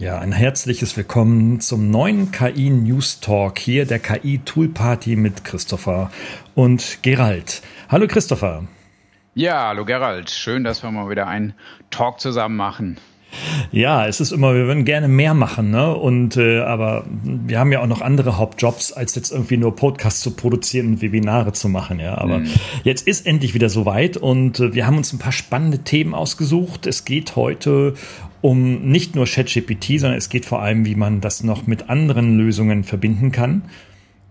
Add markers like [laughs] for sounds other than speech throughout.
Ja, ein herzliches Willkommen zum neuen KI News Talk hier der KI Tool Party mit Christopher und Gerald. Hallo Christopher. Ja, hallo Gerald. Schön, dass wir mal wieder einen Talk zusammen machen. Ja, es ist immer, wir würden gerne mehr machen, ne? Und äh, aber wir haben ja auch noch andere Hauptjobs, als jetzt irgendwie nur Podcasts zu produzieren und Webinare zu machen, ja. Aber mhm. jetzt ist endlich wieder soweit und äh, wir haben uns ein paar spannende Themen ausgesucht. Es geht heute um nicht nur ChatGPT, sondern es geht vor allem, wie man das noch mit anderen Lösungen verbinden kann.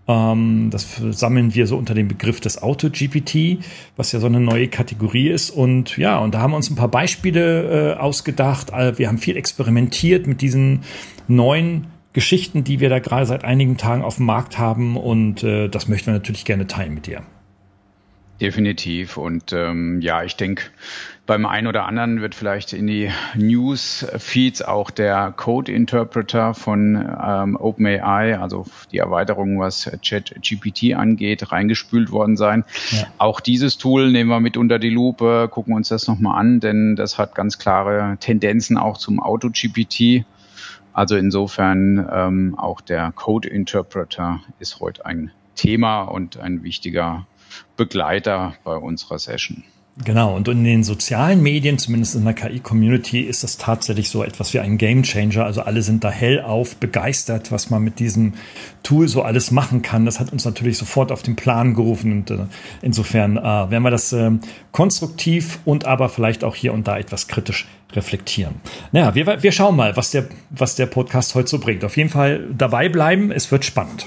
Ähm, das sammeln wir so unter dem Begriff des Auto-GPT, was ja so eine neue Kategorie ist. Und ja, und da haben wir uns ein paar Beispiele äh, ausgedacht. Wir haben viel experimentiert mit diesen neuen Geschichten, die wir da gerade seit einigen Tagen auf dem Markt haben. Und äh, das möchten wir natürlich gerne teilen mit dir. Definitiv. Und ähm, ja, ich denke, beim einen oder anderen wird vielleicht in die News-Feeds auch der Code-Interpreter von ähm, OpenAI, also die Erweiterung, was ChatGPT angeht, reingespült worden sein. Ja. Auch dieses Tool nehmen wir mit unter die Lupe, gucken uns das nochmal an, denn das hat ganz klare Tendenzen auch zum Auto-GPT. Also insofern ähm, auch der Code-Interpreter ist heute ein Thema und ein wichtiger Begleiter bei unserer Session. Genau, und in den sozialen Medien, zumindest in der KI-Community, ist das tatsächlich so etwas wie ein Gamechanger. Also alle sind da hellauf begeistert, was man mit diesem Tool so alles machen kann. Das hat uns natürlich sofort auf den Plan gerufen und äh, insofern äh, werden wir das äh, konstruktiv und aber vielleicht auch hier und da etwas kritisch reflektieren. Naja, wir, wir schauen mal, was der, was der Podcast heute so bringt. Auf jeden Fall dabei bleiben, es wird spannend.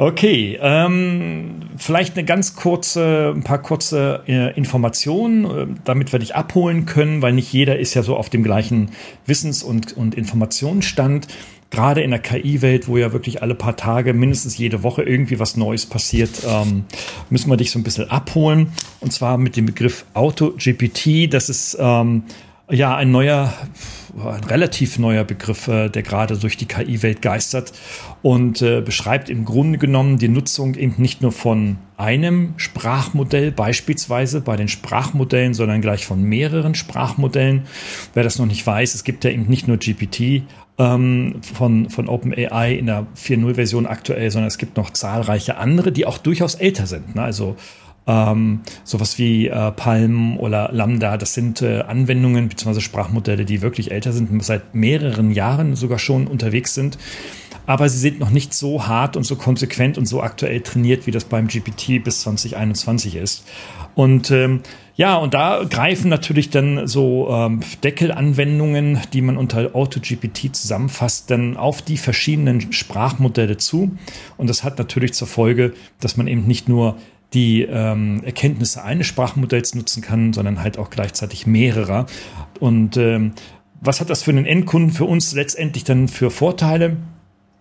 Okay, ähm, vielleicht eine ganz kurze, ein paar kurze äh, Informationen, äh, damit wir dich abholen können, weil nicht jeder ist ja so auf dem gleichen Wissens- und, und Informationsstand. Gerade in der KI-Welt, wo ja wirklich alle paar Tage, mindestens jede Woche irgendwie was Neues passiert, ähm, müssen wir dich so ein bisschen abholen. Und zwar mit dem Begriff Auto-GPT. Das ist ähm, ja ein neuer ein relativ neuer Begriff, äh, der gerade durch die KI-Welt geistert und äh, beschreibt im Grunde genommen die Nutzung eben nicht nur von einem Sprachmodell beispielsweise bei den Sprachmodellen, sondern gleich von mehreren Sprachmodellen. Wer das noch nicht weiß, es gibt ja eben nicht nur GPT ähm, von, von OpenAI in der 4.0-Version aktuell, sondern es gibt noch zahlreiche andere, die auch durchaus älter sind. Ne? Also ähm, sowas wie äh, Palm oder Lambda, das sind äh, Anwendungen bzw. Sprachmodelle, die wirklich älter sind, seit mehreren Jahren sogar schon unterwegs sind. Aber sie sind noch nicht so hart und so konsequent und so aktuell trainiert, wie das beim GPT bis 2021 ist. Und ähm, ja, und da greifen natürlich dann so ähm, Deckelanwendungen, die man unter AutoGPT zusammenfasst, dann auf die verschiedenen Sprachmodelle zu. Und das hat natürlich zur Folge, dass man eben nicht nur die ähm, Erkenntnisse eines Sprachmodells nutzen kann, sondern halt auch gleichzeitig mehrerer. Und ähm, was hat das für einen Endkunden für uns letztendlich dann für Vorteile?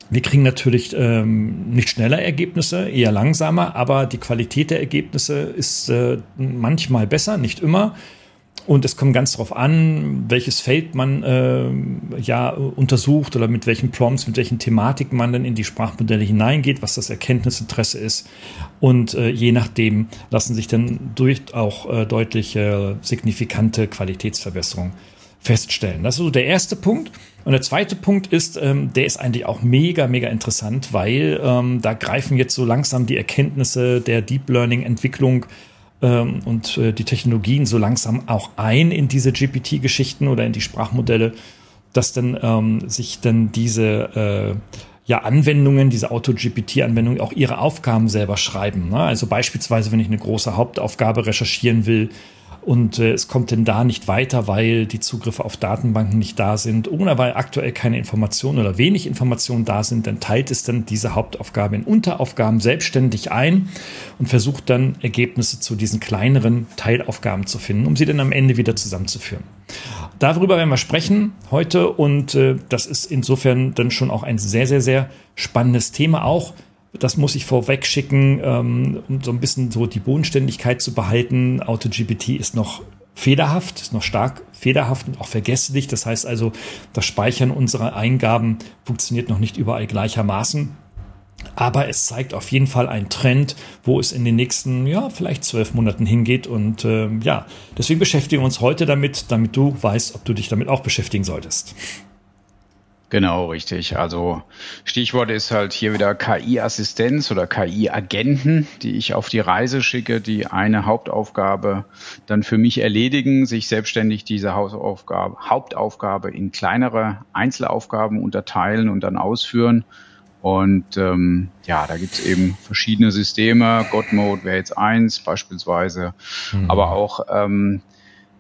Wir kriegen natürlich ähm, nicht schneller Ergebnisse, eher langsamer, aber die Qualität der Ergebnisse ist äh, manchmal besser, nicht immer. Und es kommt ganz darauf an, welches Feld man äh, ja untersucht oder mit welchen Prompts, mit welchen Thematiken man dann in die Sprachmodelle hineingeht, was das Erkenntnisinteresse ist. Und äh, je nachdem lassen sich dann durch auch äh, deutlich äh, signifikante Qualitätsverbesserungen feststellen. Das ist so der erste Punkt. Und der zweite Punkt ist, ähm, der ist eigentlich auch mega, mega interessant, weil ähm, da greifen jetzt so langsam die Erkenntnisse der Deep Learning Entwicklung ähm, und äh, die Technologien so langsam auch ein in diese GPT-Geschichten oder in die Sprachmodelle, dass dann ähm, sich dann diese äh, ja, Anwendungen, diese Auto-GPT-Anwendungen auch ihre Aufgaben selber schreiben. Ne? Also beispielsweise, wenn ich eine große Hauptaufgabe recherchieren will, und äh, es kommt denn da nicht weiter, weil die Zugriffe auf Datenbanken nicht da sind oder weil aktuell keine Informationen oder wenig Informationen da sind, dann teilt es dann diese Hauptaufgabe in Unteraufgaben selbstständig ein und versucht dann Ergebnisse zu diesen kleineren Teilaufgaben zu finden, um sie dann am Ende wieder zusammenzuführen. Darüber werden wir sprechen heute und äh, das ist insofern dann schon auch ein sehr, sehr, sehr spannendes Thema auch das muss ich vorweg schicken, ähm, um so ein bisschen so die Bodenständigkeit zu behalten. AutoGPT ist noch federhaft, ist noch stark federhaft und auch vergesslich. Das heißt also, das Speichern unserer Eingaben funktioniert noch nicht überall gleichermaßen. Aber es zeigt auf jeden Fall einen Trend, wo es in den nächsten, ja, vielleicht zwölf Monaten hingeht. Und äh, ja, deswegen beschäftigen wir uns heute damit, damit du weißt, ob du dich damit auch beschäftigen solltest. Genau, richtig. Also Stichwort ist halt hier wieder KI-Assistenz oder KI-Agenten, die ich auf die Reise schicke, die eine Hauptaufgabe dann für mich erledigen, sich selbstständig diese Hausaufgabe, Hauptaufgabe in kleinere Einzelaufgaben unterteilen und dann ausführen. Und ähm, ja, da gibt's eben verschiedene Systeme. God Mode wäre jetzt eins beispielsweise, mhm. aber auch ähm,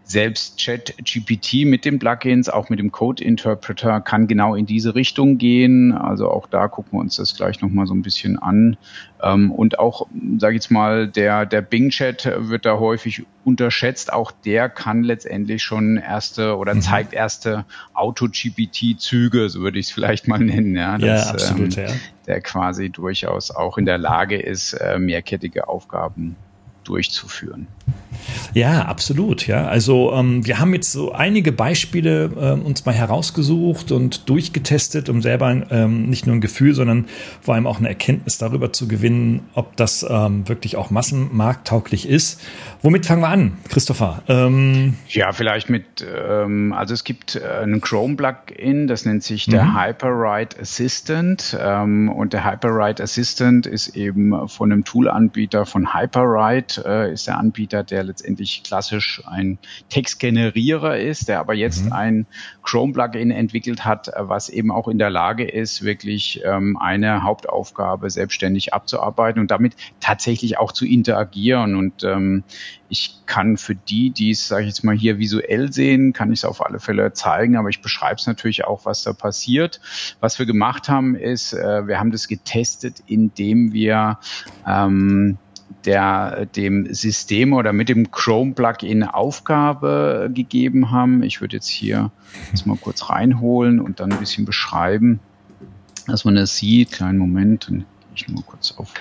selbst ChatGPT mit den Plugins, auch mit dem Code Interpreter, kann genau in diese Richtung gehen. Also auch da gucken wir uns das gleich nochmal so ein bisschen an. Ähm, und auch, sage ich jetzt mal, der, der Bing-Chat wird da häufig unterschätzt. Auch der kann letztendlich schon erste oder mhm. zeigt erste Auto-GPT-Züge, so würde ich es vielleicht mal nennen. Ja, dass, ja absolut, ähm, ja. Der quasi durchaus auch in der Lage ist, äh, mehrkettige Aufgaben durchzuführen. Ja, absolut. Ja, also ähm, wir haben jetzt so einige Beispiele äh, uns mal herausgesucht und durchgetestet, um selber ähm, nicht nur ein Gefühl, sondern vor allem auch eine Erkenntnis darüber zu gewinnen, ob das ähm, wirklich auch massenmarkttauglich ist. Womit fangen wir an, Christopher? Ähm, ja, vielleicht mit, ähm, also es gibt äh, ein Chrome-Plugin, das nennt sich der mhm. Hyperwrite Assistant ähm, und der Hyperwrite Assistant ist eben von einem Tool-Anbieter von Hyperwrite, äh, ist der Anbieter, der letztendlich klassisch ein Textgenerierer ist, der aber jetzt mhm. ein Chrome-Plugin entwickelt hat, was eben auch in der Lage ist, wirklich ähm, eine Hauptaufgabe selbstständig abzuarbeiten und damit tatsächlich auch zu interagieren. Und ähm, ich kann für die, die es, sage ich jetzt mal, hier visuell sehen, kann ich es auf alle Fälle zeigen, aber ich beschreibe es natürlich auch, was da passiert. Was wir gemacht haben, ist, äh, wir haben das getestet, indem wir ähm, der dem System oder mit dem Chrome Plugin Aufgabe gegeben haben. Ich würde jetzt hier das mal kurz reinholen und dann ein bisschen beschreiben, dass man das sieht. Kleinen Moment, dann gehe ich nur kurz auf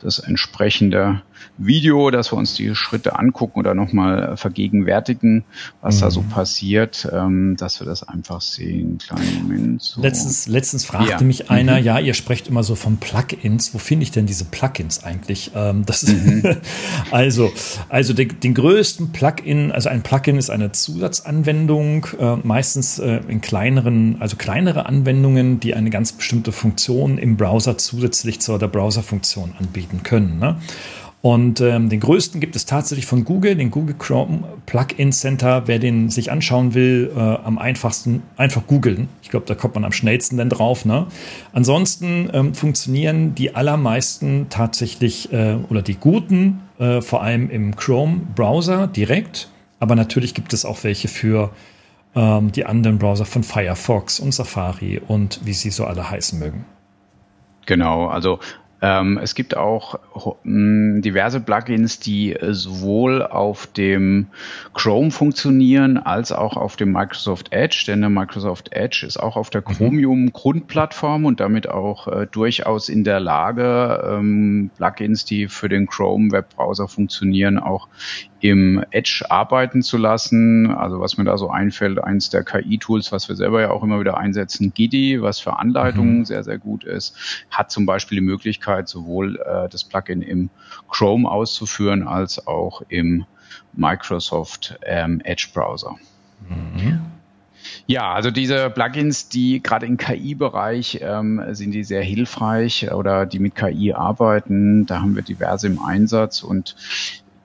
das entsprechende Video, dass wir uns die Schritte angucken oder nochmal vergegenwärtigen, was mhm. da so mhm. passiert, ähm, dass wir das einfach sehen. Kleinen Moment. So. Letztens, letztens fragte ja. mich einer, mhm. ja, ihr sprecht immer so von Plugins. Wo finde ich denn diese Plugins eigentlich? Ähm, das mhm. [laughs] also, also den, den, größten Plugin, also ein Plugin ist eine Zusatzanwendung, äh, meistens äh, in kleineren, also kleinere Anwendungen, die eine ganz bestimmte Funktion im Browser zusätzlich zur der Browserfunktion anbieten können. Ne? Und ähm, den größten gibt es tatsächlich von Google, den Google Chrome Plugin Center. Wer den sich anschauen will, äh, am einfachsten einfach googeln. Ich glaube, da kommt man am schnellsten dann drauf. Ne? Ansonsten ähm, funktionieren die allermeisten tatsächlich äh, oder die guten äh, vor allem im Chrome Browser direkt. Aber natürlich gibt es auch welche für ähm, die anderen Browser von Firefox und Safari und wie sie so alle heißen mögen. Genau, also ähm, es gibt auch mh, diverse Plugins, die sowohl auf dem Chrome funktionieren als auch auf dem Microsoft Edge, denn der Microsoft Edge ist auch auf der mhm. Chromium Grundplattform und damit auch äh, durchaus in der Lage, ähm, Plugins, die für den Chrome Webbrowser funktionieren, auch im Edge arbeiten zu lassen. Also was mir da so einfällt, eins der KI-Tools, was wir selber ja auch immer wieder einsetzen, Gidi, was für Anleitungen mhm. sehr, sehr gut ist, hat zum Beispiel die Möglichkeit, sowohl äh, das Plugin im Chrome auszuführen, als auch im Microsoft ähm, Edge Browser. Mhm. Ja, also diese Plugins, die gerade im KI-Bereich ähm, sind die sehr hilfreich oder die mit KI arbeiten. Da haben wir diverse im Einsatz und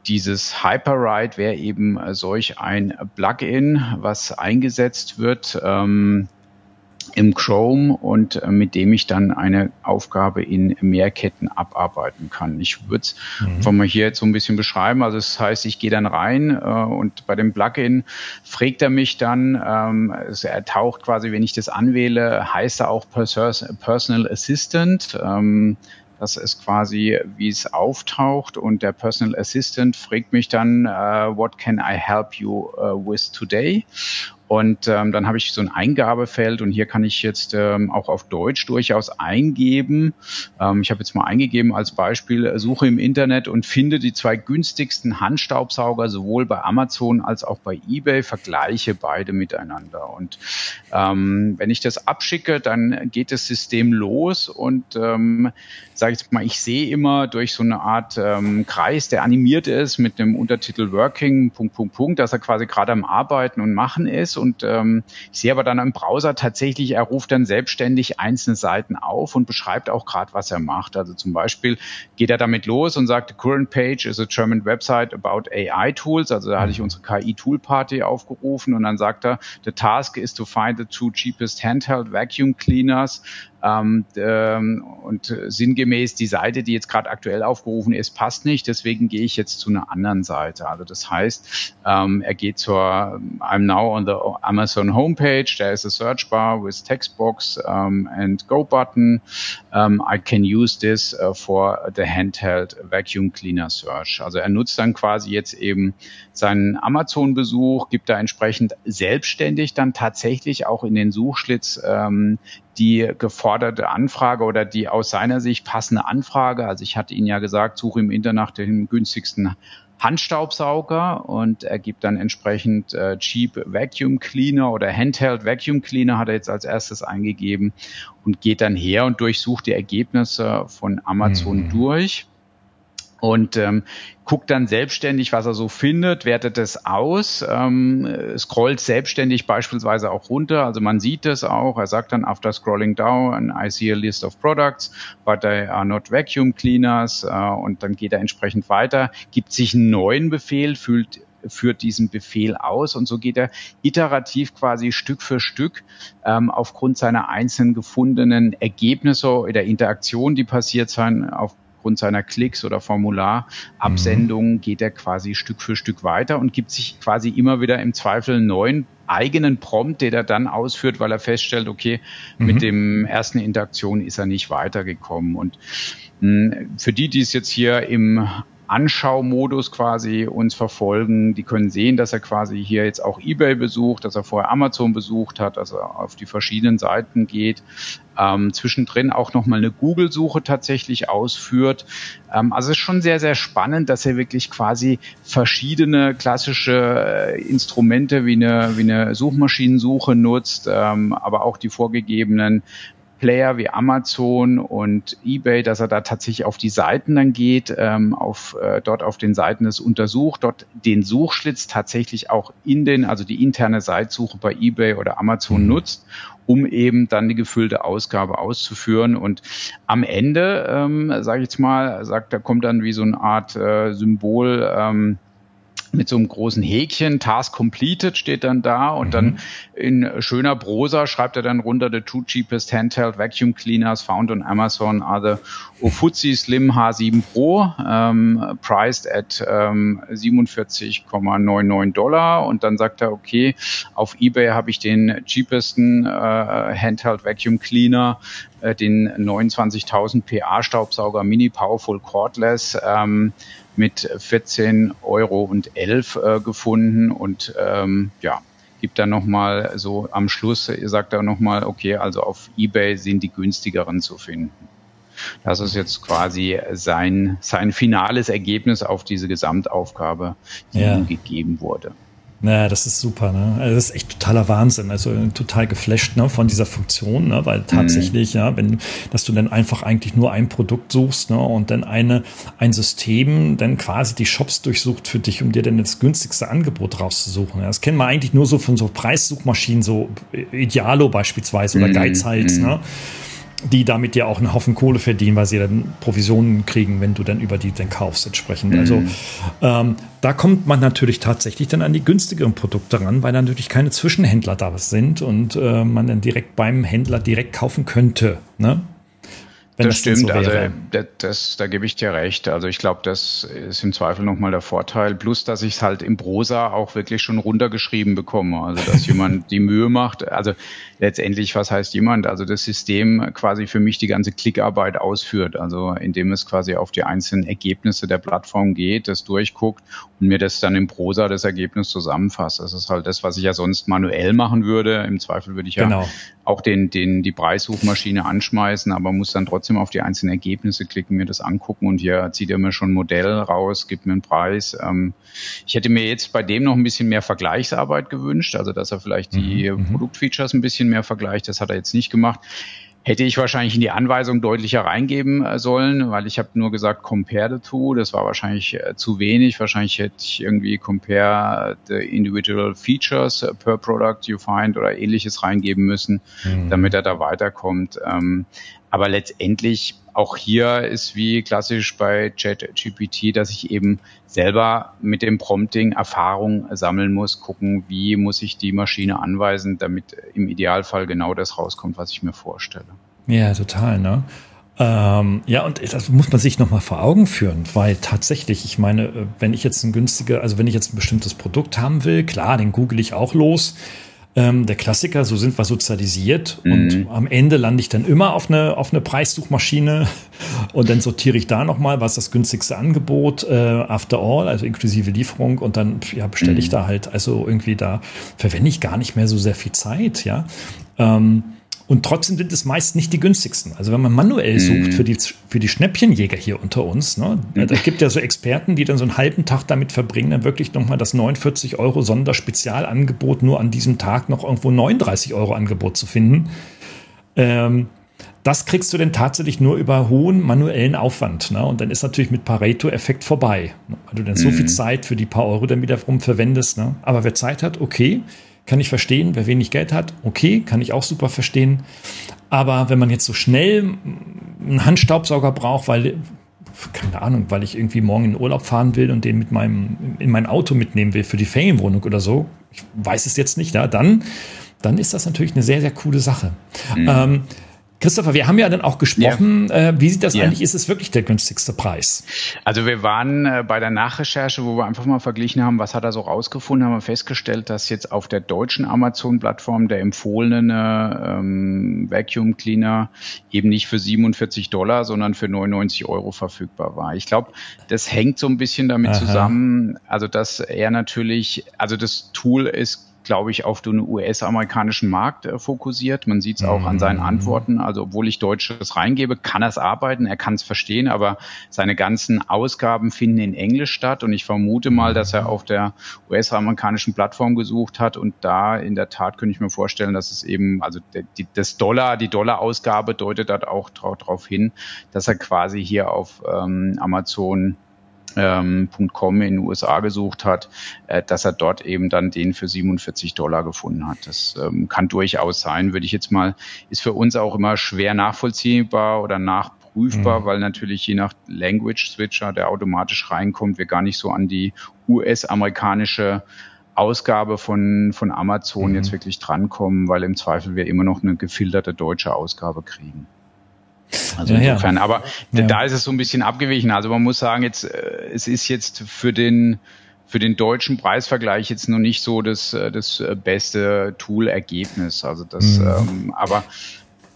dieses Hyperride wäre eben äh, solch ein Plugin, was eingesetzt wird ähm, im Chrome und äh, mit dem ich dann eine Aufgabe in Mehrketten abarbeiten kann. Ich würde es mhm. einfach mal hier jetzt so ein bisschen beschreiben. Also das heißt, ich gehe dann rein äh, und bei dem Plugin fragt er mich dann, ähm, also er taucht quasi, wenn ich das anwähle, heißt er auch Personal Assistant. Ähm, das ist quasi, wie es auftaucht und der Personal Assistant fragt mich dann, uh, what can I help you uh, with today? Und ähm, dann habe ich so ein Eingabefeld und hier kann ich jetzt ähm, auch auf Deutsch durchaus eingeben. Ähm, ich habe jetzt mal eingegeben als Beispiel, äh, suche im Internet und finde die zwei günstigsten Handstaubsauger sowohl bei Amazon als auch bei eBay, vergleiche beide miteinander. Und ähm, wenn ich das abschicke, dann geht das System los und ähm, sage ich mal, ich sehe immer durch so eine Art ähm, Kreis, der animiert ist mit dem Untertitel Working, Punkt, Punkt, Punkt, dass er quasi gerade am Arbeiten und Machen ist. Und ähm, ich sehe aber dann im Browser tatsächlich, er ruft dann selbstständig einzelne Seiten auf und beschreibt auch gerade, was er macht. Also zum Beispiel geht er damit los und sagt, the current page is a German website about AI tools. Also da hatte ich unsere KI-Tool-Party aufgerufen und dann sagt er, the task is to find the two cheapest handheld vacuum cleaners ähm, ähm, und sinngemäß die Seite, die jetzt gerade aktuell aufgerufen ist, passt nicht. Deswegen gehe ich jetzt zu einer anderen Seite. Also das heißt, ähm, er geht zur I'm now on the Amazon homepage. There is a search bar with textbox um, and go button. Um, I can use this uh, for the handheld vacuum cleaner search. Also er nutzt dann quasi jetzt eben seinen Amazon-Besuch, gibt da entsprechend selbstständig dann tatsächlich auch in den Suchschlitz ähm, die geforderte Anfrage oder die aus seiner Sicht passende Anfrage. Also ich hatte Ihnen ja gesagt, suche im Internet nach dem günstigsten Handstaubsauger und er gibt dann entsprechend äh, Cheap Vacuum Cleaner oder Handheld Vacuum Cleaner hat er jetzt als erstes eingegeben und geht dann her und durchsucht die Ergebnisse von Amazon mhm. durch und ähm, guckt dann selbstständig, was er so findet, wertet es aus, ähm, scrollt selbstständig beispielsweise auch runter. Also man sieht es auch. Er sagt dann, after scrolling down, I see a list of products, but they are not vacuum cleaners. Äh, und dann geht er entsprechend weiter, gibt sich einen neuen Befehl, fühlt führt diesen Befehl aus und so geht er iterativ quasi Stück für Stück ähm, aufgrund seiner einzelnen gefundenen Ergebnisse oder Interaktionen, die passiert sein, auf aufgrund seiner Klicks oder Formularabsendungen mhm. geht er quasi Stück für Stück weiter und gibt sich quasi immer wieder im Zweifel einen neuen eigenen Prompt, den er dann ausführt, weil er feststellt, okay, mhm. mit dem ersten Interaktion ist er nicht weitergekommen. Und mh, hm, für die, die es jetzt hier im Anschaumodus quasi uns verfolgen. Die können sehen, dass er quasi hier jetzt auch eBay besucht, dass er vorher Amazon besucht hat, dass er auf die verschiedenen Seiten geht. Ähm, zwischendrin auch nochmal eine Google-Suche tatsächlich ausführt. Ähm, also es ist schon sehr, sehr spannend, dass er wirklich quasi verschiedene klassische äh, Instrumente wie eine, wie eine Suchmaschinensuche nutzt, ähm, aber auch die vorgegebenen Player wie Amazon und eBay, dass er da tatsächlich auf die Seiten dann geht, ähm, auf, äh, dort auf den Seiten es untersucht, dort den Suchschlitz tatsächlich auch in den, also die interne Seitsuche bei eBay oder Amazon mhm. nutzt, um eben dann die gefüllte Ausgabe auszuführen. Und am Ende, ähm, sage ich jetzt mal, sagt, da kommt dann wie so eine Art äh, Symbol, ähm, mit so einem großen Häkchen, Task completed steht dann da und mhm. dann in schöner Prosa schreibt er dann runter, the two cheapest handheld vacuum cleaners found on Amazon are the Ofuzzi Slim H7 Pro, um, priced at um, 47,99 Dollar und dann sagt er, okay, auf Ebay habe ich den cheapesten uh, handheld vacuum cleaner äh, den 29.000 PA Staubsauger Mini Powerful Cordless ähm, mit 14 Euro und 11 äh, gefunden und ähm, ja, gibt dann nochmal so am Schluss, sagt er nochmal, okay, also auf Ebay sind die günstigeren zu finden. Das ist jetzt quasi sein, sein finales Ergebnis auf diese Gesamtaufgabe, die ja. ihm gegeben wurde. Naja, das ist super, ne? Also das ist echt totaler Wahnsinn. Also total geflasht ne, von dieser Funktion, ne? Weil tatsächlich, mhm. ja, wenn, dass du dann einfach eigentlich nur ein Produkt suchst, ne, und dann eine, ein System dann quasi die Shops durchsucht für dich, um dir dann das günstigste Angebot rauszusuchen. Ja, das kennen wir eigentlich nur so von so Preissuchmaschinen, so Idealo beispielsweise oder mhm. Geizhals, mhm. ne? Die damit ja auch einen Haufen Kohle verdienen, weil sie dann Provisionen kriegen, wenn du dann über die dann kaufst entsprechend. Mhm. Also ähm, da kommt man natürlich tatsächlich dann an die günstigeren Produkte ran, weil dann natürlich keine Zwischenhändler da sind und äh, man dann direkt beim Händler direkt kaufen könnte. Ne? Wenn das, das stimmt, so also das, das, da gebe ich dir recht. Also ich glaube, das ist im Zweifel nochmal der Vorteil. Plus, dass ich es halt im Prosa auch wirklich schon runtergeschrieben bekomme. Also dass [laughs] jemand die Mühe macht. Also letztendlich, was heißt jemand? Also das System quasi für mich die ganze Klickarbeit ausführt. Also indem es quasi auf die einzelnen Ergebnisse der Plattform geht, das durchguckt und mir das dann im Prosa das Ergebnis zusammenfasst. Das ist halt das, was ich ja sonst manuell machen würde. Im Zweifel würde ich ja genau. auch den, den, die Preissuchmaschine anschmeißen, aber muss dann trotzdem trotzdem auf die einzelnen Ergebnisse klicken, mir das angucken und hier zieht er mir schon ein Modell raus, gibt mir einen Preis. Ähm, ich hätte mir jetzt bei dem noch ein bisschen mehr Vergleichsarbeit gewünscht, also dass er vielleicht die mhm. mhm. Produktfeatures ein bisschen mehr vergleicht. Das hat er jetzt nicht gemacht hätte ich wahrscheinlich in die Anweisung deutlicher reingeben äh, sollen, weil ich habe nur gesagt compare the two, das war wahrscheinlich äh, zu wenig. Wahrscheinlich hätte ich irgendwie compare the individual features per product you find oder ähnliches reingeben müssen, mhm. damit er da weiterkommt. Ähm, aber letztendlich auch hier ist wie klassisch bei ChatGPT, dass ich eben selber mit dem Prompting Erfahrung sammeln muss, gucken, wie muss ich die Maschine anweisen, damit im Idealfall genau das rauskommt, was ich mir vorstelle. Ja, total, ne? Ähm, ja, und das muss man sich nochmal vor Augen führen, weil tatsächlich, ich meine, äh, wenn ich jetzt ein günstiger, also wenn ich jetzt ein bestimmtes Produkt haben will, klar, den google ich auch los. Ähm, der Klassiker, so sind wir sozialisiert mhm. und am Ende lande ich dann immer auf eine, auf eine Preissuchmaschine [laughs] und dann sortiere ich da nochmal, was das günstigste Angebot, äh, after all, also inklusive Lieferung und dann ja, bestelle mhm. ich da halt, also irgendwie da verwende ich gar nicht mehr so sehr viel Zeit, ja. Ähm, und trotzdem sind es meist nicht die günstigsten. Also wenn man manuell sucht mhm. für, die, für die Schnäppchenjäger hier unter uns, ne, mhm. da gibt ja so Experten, die dann so einen halben Tag damit verbringen, dann wirklich nochmal das 49 Euro Sonderspezialangebot nur an diesem Tag noch irgendwo 39 Euro Angebot zu finden. Ähm, das kriegst du denn tatsächlich nur über hohen manuellen Aufwand. Ne? Und dann ist natürlich mit Pareto-Effekt vorbei. Ne? Weil du dann so viel mhm. Zeit für die paar Euro dann wiederum verwendest. Ne? Aber wer Zeit hat, okay kann ich verstehen. Wer wenig Geld hat, okay, kann ich auch super verstehen. Aber wenn man jetzt so schnell einen Handstaubsauger braucht, weil, keine Ahnung, weil ich irgendwie morgen in Urlaub fahren will und den mit meinem, in mein Auto mitnehmen will für die Ferienwohnung oder so, ich weiß es jetzt nicht, ja, dann, dann ist das natürlich eine sehr, sehr coole Sache. Mhm. Ähm, Christopher, wir haben ja dann auch gesprochen, ja. äh, wie sieht das ja. eigentlich? Ist es wirklich der günstigste Preis? Also wir waren äh, bei der Nachrecherche, wo wir einfach mal verglichen haben, was hat er so rausgefunden, haben wir festgestellt, dass jetzt auf der deutschen Amazon-Plattform der empfohlene ähm, Vacuum Cleaner eben nicht für 47 Dollar, sondern für 99 Euro verfügbar war. Ich glaube, das hängt so ein bisschen damit Aha. zusammen, also dass er natürlich, also das Tool ist glaube ich, auf den US-amerikanischen Markt äh, fokussiert. Man sieht es auch an seinen mhm. Antworten. Also obwohl ich Deutsches reingebe, kann er es arbeiten, er kann es verstehen, aber seine ganzen Ausgaben finden in Englisch statt. Und ich vermute mal, dass er auf der US-amerikanischen Plattform gesucht hat. Und da in der Tat könnte ich mir vorstellen, dass es eben, also die, das Dollar, die Dollar-Ausgabe deutet dort auch darauf hin, dass er quasi hier auf ähm, Amazon ähm, .com in den USA gesucht hat, äh, dass er dort eben dann den für 47 Dollar gefunden hat. Das ähm, kann durchaus sein, würde ich jetzt mal, ist für uns auch immer schwer nachvollziehbar oder nachprüfbar, mhm. weil natürlich je nach Language Switcher, der automatisch reinkommt, wir gar nicht so an die US-amerikanische Ausgabe von, von Amazon mhm. jetzt wirklich drankommen, weil im Zweifel wir immer noch eine gefilterte deutsche Ausgabe kriegen. Also ja, insofern, ja. aber ja. da ist es so ein bisschen abgewichen. Also man muss sagen, jetzt äh, es ist jetzt für den für den deutschen Preisvergleich jetzt noch nicht so das äh, das äh, beste Tool-Ergebnis. Also das, mhm. ähm, aber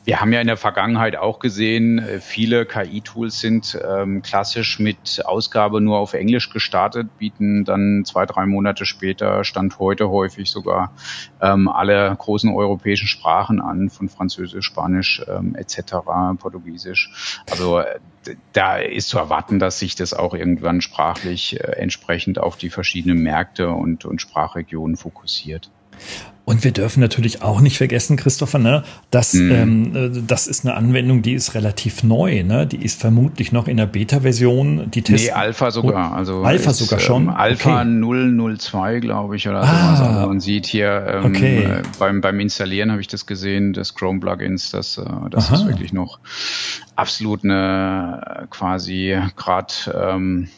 wir haben ja in der Vergangenheit auch gesehen, äh, viele KI-Tools sind ähm, klassisch mit Ausgabe nur auf Englisch gestartet, bieten dann zwei, drei Monate später, Stand heute häufig sogar ähm, alle großen europäischen Sprachen an, von Französisch, Spanisch ähm, etc., Portugiesisch. Also äh, da ist zu erwarten, dass sich das auch irgendwann sprachlich äh, entsprechend auf die verschiedenen Märkte und, und Sprachregionen fokussiert. Und wir dürfen natürlich auch nicht vergessen, Christopher, ne, dass mhm. ähm, äh, das ist eine Anwendung, die ist relativ neu. Ne? Die ist vermutlich noch in der Beta-Version. Die testen. Nee, Alpha sogar. Also Alpha ist, sogar schon. Ähm, Alpha okay. 002, glaube ich, oder ah, sowas. Also man sieht hier ähm, okay. äh, beim, beim Installieren habe ich das gesehen, des Chrome-Plugins, dass äh, das ist wirklich noch absolut eine quasi gerade ähm,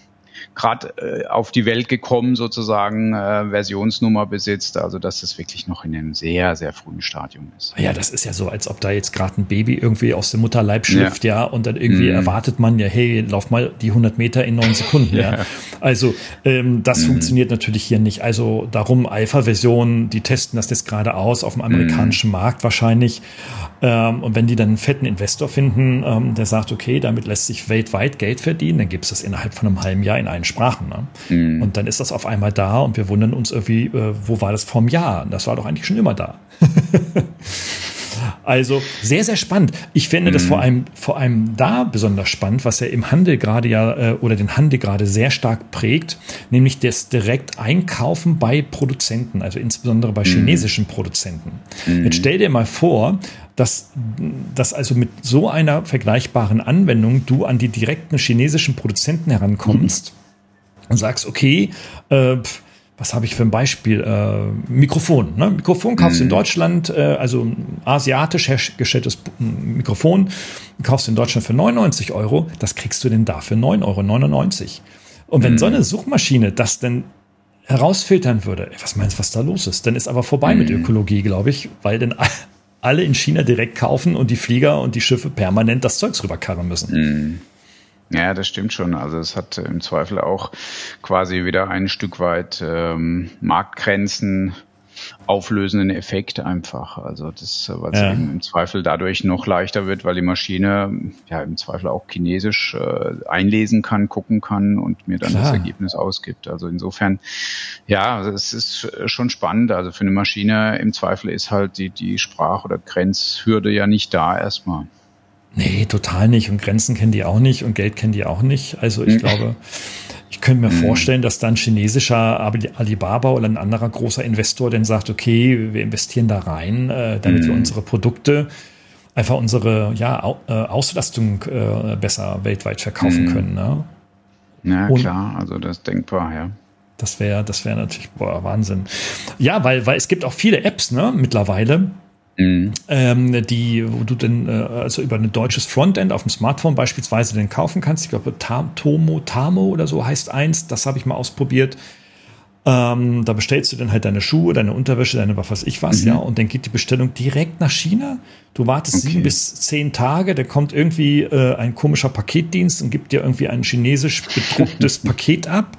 gerade äh, auf die Welt gekommen sozusagen äh, Versionsnummer besitzt. Also dass das wirklich noch in einem sehr, sehr frühen Stadium ist. Ja, das ist ja so, als ob da jetzt gerade ein Baby irgendwie aus dem Mutterleib schlüpft, ja, ja und dann irgendwie mm. erwartet man ja, hey, lauf mal die 100 Meter in neun Sekunden, ja. [laughs] ja. Also ähm, das mm. funktioniert natürlich hier nicht. Also darum Alpha-Version, die testen das jetzt gerade aus auf dem amerikanischen mm. Markt wahrscheinlich. Ähm, und wenn die dann einen fetten Investor finden, ähm, der sagt, okay, damit lässt sich weltweit Geld verdienen, dann gibt es das innerhalb von einem halben Jahr in allen Sprachen. Ne? Mhm. Und dann ist das auf einmal da und wir wundern uns irgendwie, äh, wo war das vor einem Jahr? Das war doch eigentlich schon immer da. [laughs] Also sehr, sehr spannend. Ich finde mhm. das vor allem, vor allem da besonders spannend, was ja im Handel gerade ja äh, oder den Handel gerade sehr stark prägt, nämlich das direkt Einkaufen bei Produzenten, also insbesondere bei mhm. chinesischen Produzenten. Mhm. Jetzt stell dir mal vor, dass, dass also mit so einer vergleichbaren Anwendung du an die direkten chinesischen Produzenten herankommst mhm. Und sagst, okay, äh, was habe ich für ein Beispiel? Äh, Mikrofon. Ne? Mikrofon kaufst du in mhm. Deutschland, äh, also ein asiatisch hergestelltes Mikrofon, kaufst du in Deutschland für 99 Euro, das kriegst du denn da für 9,99 Euro. Und wenn mhm. so eine Suchmaschine das denn herausfiltern würde, was meinst du, was da los ist? Dann ist aber vorbei mhm. mit Ökologie, glaube ich, weil dann alle in China direkt kaufen und die Flieger und die Schiffe permanent das Zeugs rüberkarren müssen. Ja, das stimmt schon. Also es hat im Zweifel auch quasi wieder ein Stück weit ähm, Marktgrenzen auflösenden Effekt einfach. Also das, es ja. eben im Zweifel dadurch noch leichter wird, weil die Maschine ja im Zweifel auch chinesisch äh, einlesen kann, gucken kann und mir dann Klar. das Ergebnis ausgibt. Also insofern, ja, es ist schon spannend. Also für eine Maschine im Zweifel ist halt die, die Sprach- oder Grenzhürde ja nicht da erstmal. Nee, total nicht. Und Grenzen kennen die auch nicht und Geld kennen die auch nicht. Also ich mhm. glaube, ich könnte mir mhm. vorstellen, dass dann chinesischer Alibaba oder ein anderer großer Investor dann sagt, okay, wir investieren da rein, äh, damit mhm. wir unsere Produkte einfach unsere ja, äh, Auslastung äh, besser weltweit verkaufen mhm. können. Ne? Ja, und klar, also das ist denkbar, ja. Das wäre das wäre natürlich boah, Wahnsinn. Ja, weil, weil es gibt auch viele Apps ne, mittlerweile, Mhm. Ähm, die, wo du dann äh, also über ein deutsches Frontend auf dem Smartphone beispielsweise den kaufen kannst. Ich glaube, Tomo, Tamo oder so heißt eins. Das habe ich mal ausprobiert. Ähm, da bestellst du dann halt deine Schuhe, deine Unterwäsche, deine was weiß ich was, mhm. ja, und dann geht die Bestellung direkt nach China. Du wartest okay. sieben bis zehn Tage, da kommt irgendwie äh, ein komischer Paketdienst und gibt dir irgendwie ein chinesisch bedrucktes [laughs] Paket ab.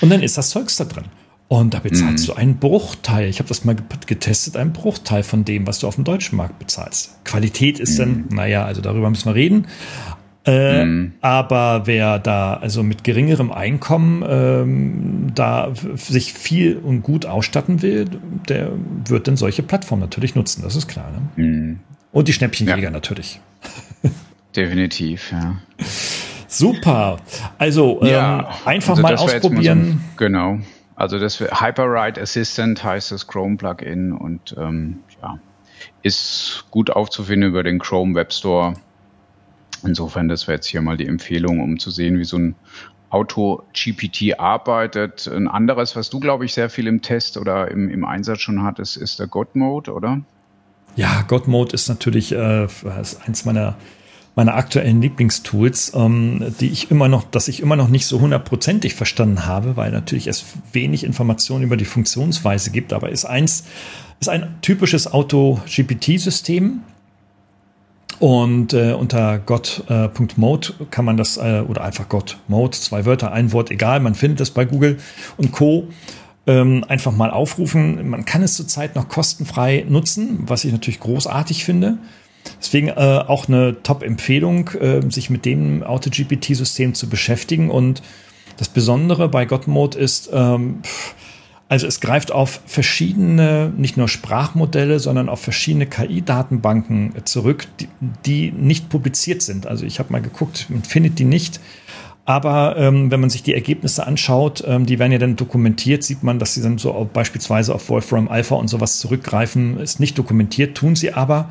Und dann ist das Zeugs da drin. Und da bezahlst mhm. du einen Bruchteil. Ich habe das mal getestet, einen Bruchteil von dem, was du auf dem deutschen Markt bezahlst. Qualität ist mhm. dann, naja, also darüber müssen wir reden. Äh, mhm. Aber wer da also mit geringerem Einkommen ähm, da sich viel und gut ausstatten will, der wird dann solche Plattformen natürlich nutzen, das ist klar. Ne? Mhm. Und die Schnäppchenjäger ja. natürlich. Definitiv, ja. Super. Also ja, ähm, einfach also mal ausprobieren. So, genau. Also das Hyperride Assistant heißt das Chrome Plugin und ähm, ja, ist gut aufzufinden über den Chrome Web Store. Insofern, das wäre jetzt hier mal die Empfehlung, um zu sehen, wie so ein Auto-GPT arbeitet. Ein anderes, was du, glaube ich, sehr viel im Test oder im, im Einsatz schon hattest, ist der God Mode, oder? Ja, God Mode ist natürlich äh, ist eins meiner meiner aktuellen Lieblingstools, ähm, die ich immer noch, dass ich immer noch nicht so hundertprozentig verstanden habe, weil natürlich es wenig Informationen über die Funktionsweise gibt, aber ist eins, ist ein typisches Auto-GPT-System. Und äh, unter got.mode äh, kann man das, äh, oder einfach got.mode, zwei Wörter, ein Wort, egal, man findet es bei Google und Co. Ähm, einfach mal aufrufen. Man kann es zurzeit noch kostenfrei nutzen, was ich natürlich großartig finde. Deswegen äh, auch eine Top-Empfehlung, äh, sich mit dem AutoGPT-System zu beschäftigen. Und das Besondere bei Godmode ist, ähm, also es greift auf verschiedene, nicht nur Sprachmodelle, sondern auf verschiedene KI-Datenbanken zurück, die, die, nicht publiziert sind. Also ich habe mal geguckt, man findet die nicht. Aber ähm, wenn man sich die Ergebnisse anschaut, ähm, die werden ja dann dokumentiert, sieht man, dass sie dann so beispielsweise auf Wolfram Alpha und sowas zurückgreifen. Ist nicht dokumentiert, tun sie aber.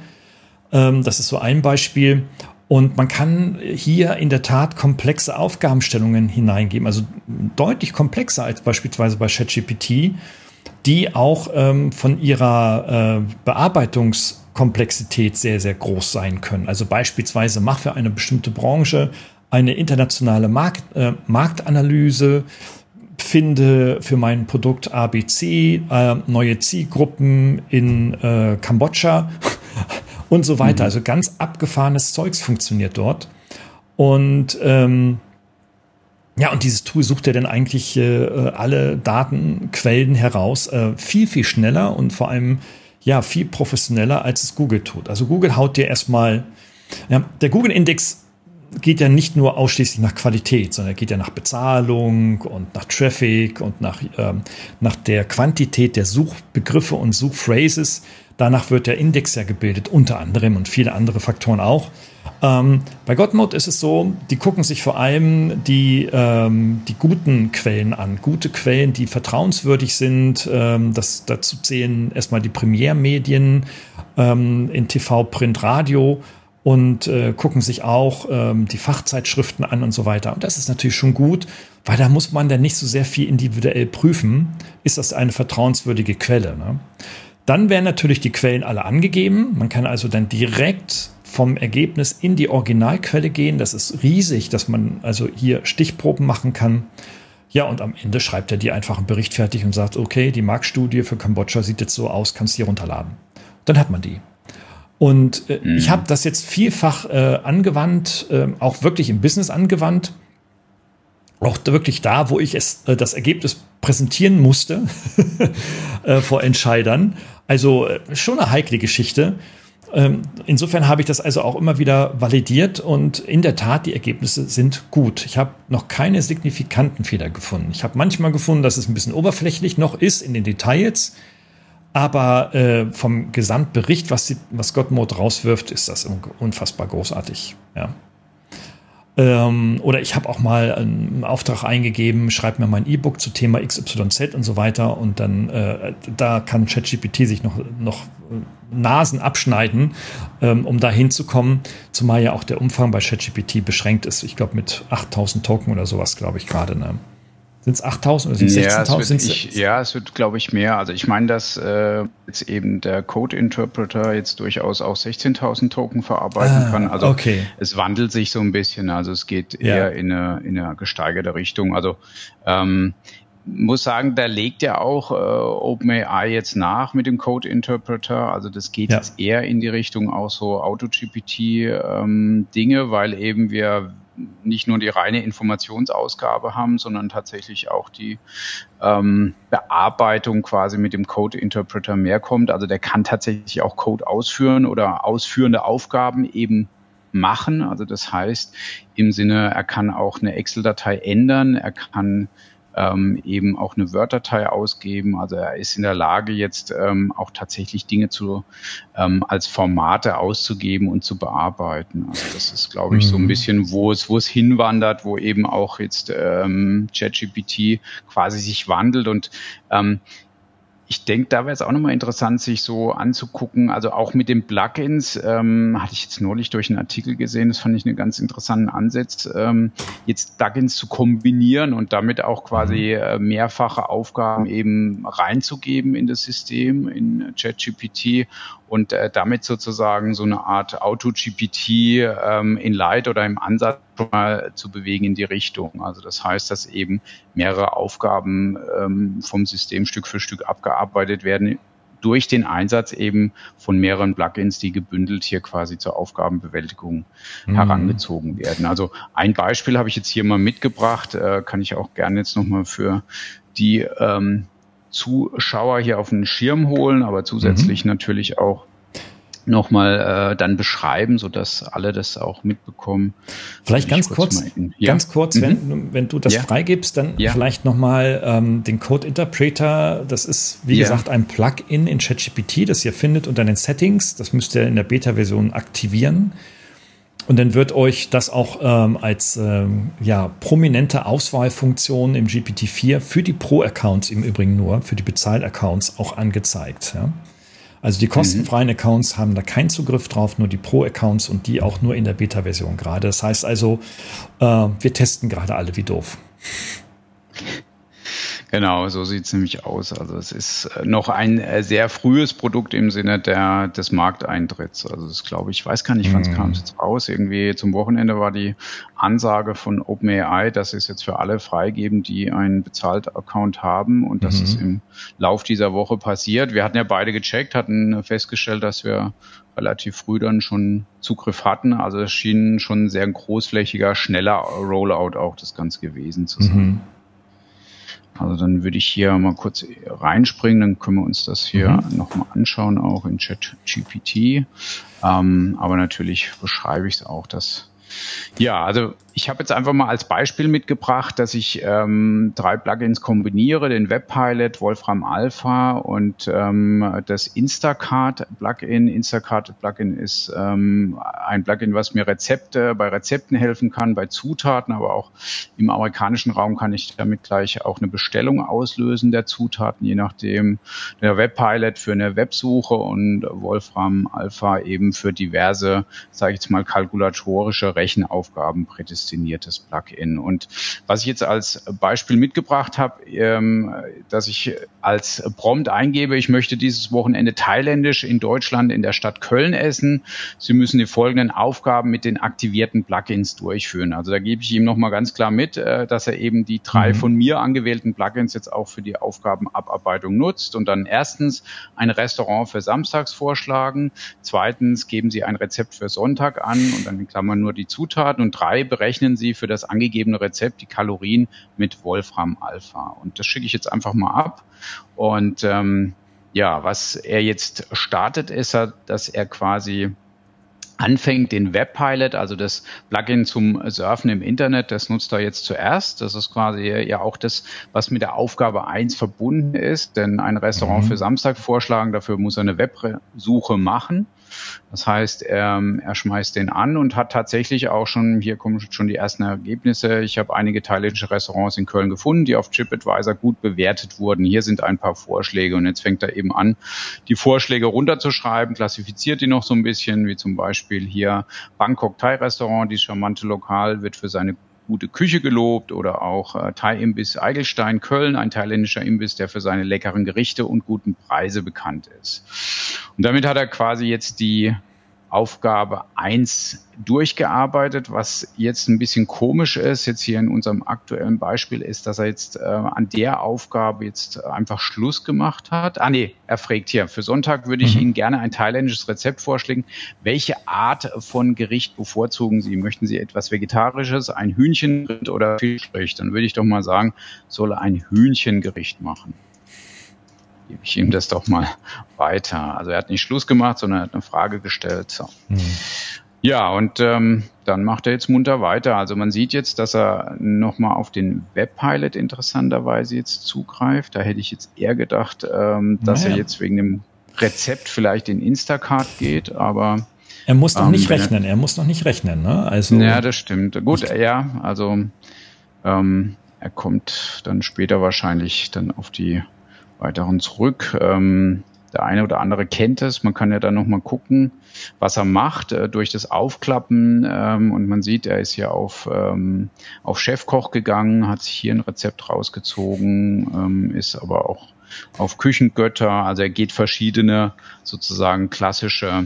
Ähm, das ist so ein Beispiel. Und man kann hier in der Tat komplexe Aufgabenstellungen hineingeben, also deutlich komplexer als beispielsweise bei ChatGPT, die auch ähm, von ihrer äh, Bearbeitungskomplexität sehr, sehr groß sein können. Also beispielsweise mach für eine bestimmte Branche eine internationale Markt, äh, Marktanalyse, finde für mein Produkt ABC äh, neue Zielgruppen in äh, Kambodscha und so weiter. Mhm. Also ganz abgefahrenes Zeugs funktioniert dort. Und ähm, ja, und dieses Tool sucht ja dann eigentlich äh, alle Datenquellen heraus, äh, viel, viel schneller und vor allem ja viel professioneller, als es Google tut. Also Google haut dir erstmal, ja, der Google-Index geht ja nicht nur ausschließlich nach Qualität, sondern geht ja nach Bezahlung und nach Traffic und nach, ähm, nach der Quantität der Suchbegriffe und Suchphrases. Danach wird der Index ja gebildet, unter anderem und viele andere Faktoren auch. Ähm, bei Godmode ist es so, die gucken sich vor allem die, ähm, die guten Quellen an. Gute Quellen, die vertrauenswürdig sind. Ähm, das, dazu zählen erstmal die Primärmedien ähm, in TV, Print, Radio und äh, gucken sich auch ähm, die Fachzeitschriften an und so weiter. Und das ist natürlich schon gut, weil da muss man dann nicht so sehr viel individuell prüfen. Ist das eine vertrauenswürdige Quelle? Ne? Dann werden natürlich die Quellen alle angegeben. Man kann also dann direkt vom Ergebnis in die Originalquelle gehen. Das ist riesig, dass man also hier Stichproben machen kann. Ja, und am Ende schreibt er dir einfach einen Bericht fertig und sagt, okay, die Marktstudie für Kambodscha sieht jetzt so aus, kannst du hier runterladen. Dann hat man die. Und äh, mhm. ich habe das jetzt vielfach äh, angewandt, äh, auch wirklich im Business angewandt. Auch wirklich da, wo ich es, äh, das Ergebnis präsentieren musste [laughs] äh, vor Entscheidern. Also äh, schon eine heikle Geschichte. Ähm, insofern habe ich das also auch immer wieder validiert und in der Tat, die Ergebnisse sind gut. Ich habe noch keine signifikanten Fehler gefunden. Ich habe manchmal gefunden, dass es ein bisschen oberflächlich noch ist in den Details, aber vom Gesamtbericht, was, die, was Godmode rauswirft, ist das unfassbar großartig. Ja. Ähm, oder ich habe auch mal einen Auftrag eingegeben, schreib mir mein E-Book zu Thema XYZ und so weiter. Und dann, äh, da kann ChatGPT sich noch, noch Nasen abschneiden, ähm, um da hinzukommen. Zumal ja auch der Umfang bei ChatGPT beschränkt ist. Ich glaube mit 8000 Token oder sowas, glaube ich gerade. Ne? Sind es 8000 oder sind es ja, 16.000? Ja, es wird, glaube ich, mehr. Also ich meine, dass äh, jetzt eben der Code Interpreter jetzt durchaus auch 16.000 Token verarbeiten ah, kann. Also okay. es wandelt sich so ein bisschen. Also es geht ja. eher in eine, in eine gesteigerte Richtung. Also ähm, muss sagen, da legt ja auch äh, OpenAI jetzt nach mit dem Code Interpreter. Also das geht ja. jetzt eher in die Richtung auch so AutoGPT ähm, weil eben wir nicht nur die reine Informationsausgabe haben, sondern tatsächlich auch die ähm, Bearbeitung quasi mit dem Code Interpreter mehr kommt. Also der kann tatsächlich auch Code ausführen oder ausführende Aufgaben eben machen. Also das heißt im Sinne, er kann auch eine Excel-Datei ändern, er kann ähm, eben auch eine Word-Datei ausgeben. Also er ist in der Lage, jetzt ähm, auch tatsächlich Dinge zu ähm, als Formate auszugeben und zu bearbeiten. Also das ist, glaube ich, mhm. so ein mhm. bisschen, wo es, wo es hinwandert, wo eben auch jetzt ähm, ChatGPT quasi sich wandelt und ähm, ich denke, da wäre es auch nochmal interessant, sich so anzugucken. Also auch mit den Plugins ähm, hatte ich jetzt neulich durch einen Artikel gesehen, das fand ich einen ganz interessanten Ansatz, ähm, jetzt Plugins zu kombinieren und damit auch quasi mhm. äh, mehrfache Aufgaben eben reinzugeben in das System, in ChatGPT und äh, damit sozusagen so eine Art Auto-GPT ähm, in Light oder im Ansatz mal zu bewegen in die Richtung. Also das heißt, dass eben mehrere Aufgaben ähm, vom System Stück für Stück abgearbeitet werden durch den Einsatz eben von mehreren Plugins, die gebündelt hier quasi zur Aufgabenbewältigung mhm. herangezogen werden. Also ein Beispiel habe ich jetzt hier mal mitgebracht, äh, kann ich auch gerne jetzt nochmal für die ähm, Zuschauer hier auf den Schirm holen, aber zusätzlich mhm. natürlich auch nochmal äh, dann beschreiben, so dass alle das auch mitbekommen. Vielleicht ganz kurz, kurz ja? ganz kurz, mhm. wenn, wenn du das ja. freigibst, dann ja. vielleicht nochmal ähm, den Code Interpreter. Das ist, wie ja. gesagt, ein Plugin in ChatGPT, das ihr findet unter den Settings. Das müsst ihr in der Beta-Version aktivieren. Und dann wird euch das auch ähm, als ähm, ja, prominente Auswahlfunktion im GPT-4 für die Pro-Accounts im Übrigen nur, für die Bezahl-Accounts auch angezeigt. Ja? Also die kostenfreien mhm. Accounts haben da keinen Zugriff drauf, nur die Pro-Accounts und die auch nur in der Beta-Version gerade. Das heißt also, äh, wir testen gerade alle wie doof. Genau, so sieht es nämlich aus. Also es ist äh, noch ein äh, sehr frühes Produkt im Sinne der, des Markteintritts. Also das glaube ich, weiß gar nicht, wann es mhm. kam es jetzt raus. Irgendwie zum Wochenende war die Ansage von OpenAI, dass es jetzt für alle freigeben, die einen Bezahlt-Account haben und das mhm. ist im Lauf dieser Woche passiert. Wir hatten ja beide gecheckt, hatten festgestellt, dass wir relativ früh dann schon Zugriff hatten. Also es schien schon ein sehr großflächiger, schneller Rollout auch das Ganze gewesen zu sein. Mhm. Also dann würde ich hier mal kurz reinspringen, dann können wir uns das hier mhm. nochmal anschauen, auch in ChatGPT. Ähm, aber natürlich beschreibe ich es auch, dass ja, also ich habe jetzt einfach mal als Beispiel mitgebracht, dass ich ähm, drei Plugins kombiniere, den Webpilot, Wolfram Alpha und ähm, das Instacart Plugin. Instacart Plugin ist ähm, ein Plugin, was mir Rezepte bei Rezepten helfen kann, bei Zutaten, aber auch im amerikanischen Raum kann ich damit gleich auch eine Bestellung auslösen der Zutaten, je nachdem der Webpilot für eine Websuche und Wolfram Alpha eben für diverse, sage ich jetzt mal, kalkulatorische Rechenaufgaben prädestiniert prädestiniertes Plugin. Und was ich jetzt als Beispiel mitgebracht habe, ähm, dass ich als Prompt eingebe, ich möchte dieses Wochenende thailändisch in Deutschland in der Stadt Köln essen. Sie müssen die folgenden Aufgaben mit den aktivierten Plugins durchführen. Also da gebe ich ihm nochmal ganz klar mit, äh, dass er eben die drei mhm. von mir angewählten Plugins jetzt auch für die Aufgabenabarbeitung nutzt und dann erstens ein Restaurant für Samstags vorschlagen, zweitens geben Sie ein Rezept für Sonntag an und dann in Klammern nur die Zutaten und drei berechnen berechnen Sie für das angegebene Rezept die Kalorien mit Wolfram Alpha. Und das schicke ich jetzt einfach mal ab. Und ähm, ja, was er jetzt startet, ist, dass er quasi anfängt, den Webpilot, also das Plugin zum Surfen im Internet, das nutzt er jetzt zuerst. Das ist quasi ja auch das, was mit der Aufgabe eins verbunden ist. Denn ein Restaurant mhm. für Samstag vorschlagen, dafür muss er eine Websuche machen. Das heißt, er, er schmeißt den an und hat tatsächlich auch schon, hier kommen schon die ersten Ergebnisse. Ich habe einige thailändische Restaurants in Köln gefunden, die auf TripAdvisor gut bewertet wurden. Hier sind ein paar Vorschläge und jetzt fängt er eben an, die Vorschläge runterzuschreiben, klassifiziert die noch so ein bisschen, wie zum Beispiel hier Bangkok Thai Restaurant, dieses charmante Lokal wird für seine gute Küche gelobt oder auch äh, Thai-Imbiss Eigelstein Köln, ein thailändischer Imbiss, der für seine leckeren Gerichte und guten Preise bekannt ist. Und damit hat er quasi jetzt die Aufgabe eins durchgearbeitet. Was jetzt ein bisschen komisch ist, jetzt hier in unserem aktuellen Beispiel, ist, dass er jetzt äh, an der Aufgabe jetzt einfach Schluss gemacht hat. Ah nee, er fragt hier, für Sonntag würde ich mhm. Ihnen gerne ein thailändisches Rezept vorschlagen. Welche Art von Gericht bevorzugen Sie? Möchten Sie etwas Vegetarisches, ein Hühnchengericht oder Fischgericht? Dann würde ich doch mal sagen, soll ein Hühnchengericht machen gebe ich ihm das doch mal weiter. Also er hat nicht Schluss gemacht, sondern er hat eine Frage gestellt. So. Mhm. Ja, und ähm, dann macht er jetzt munter weiter. Also man sieht jetzt, dass er nochmal auf den Webpilot interessanterweise jetzt zugreift. Da hätte ich jetzt eher gedacht, ähm, dass naja. er jetzt wegen dem Rezept vielleicht in Instacart geht, aber er muss noch ähm, nicht rechnen. Er muss noch nicht rechnen, ne? Also ja, das stimmt. Gut, ja, also ähm, er kommt dann später wahrscheinlich dann auf die weiteren zurück. Ähm, der eine oder andere kennt es. Man kann ja dann nochmal gucken, was er macht äh, durch das Aufklappen. Ähm, und man sieht, er ist hier auf, ähm, auf Chefkoch gegangen, hat sich hier ein Rezept rausgezogen, ähm, ist aber auch auf Küchengötter. Also er geht verschiedene sozusagen klassische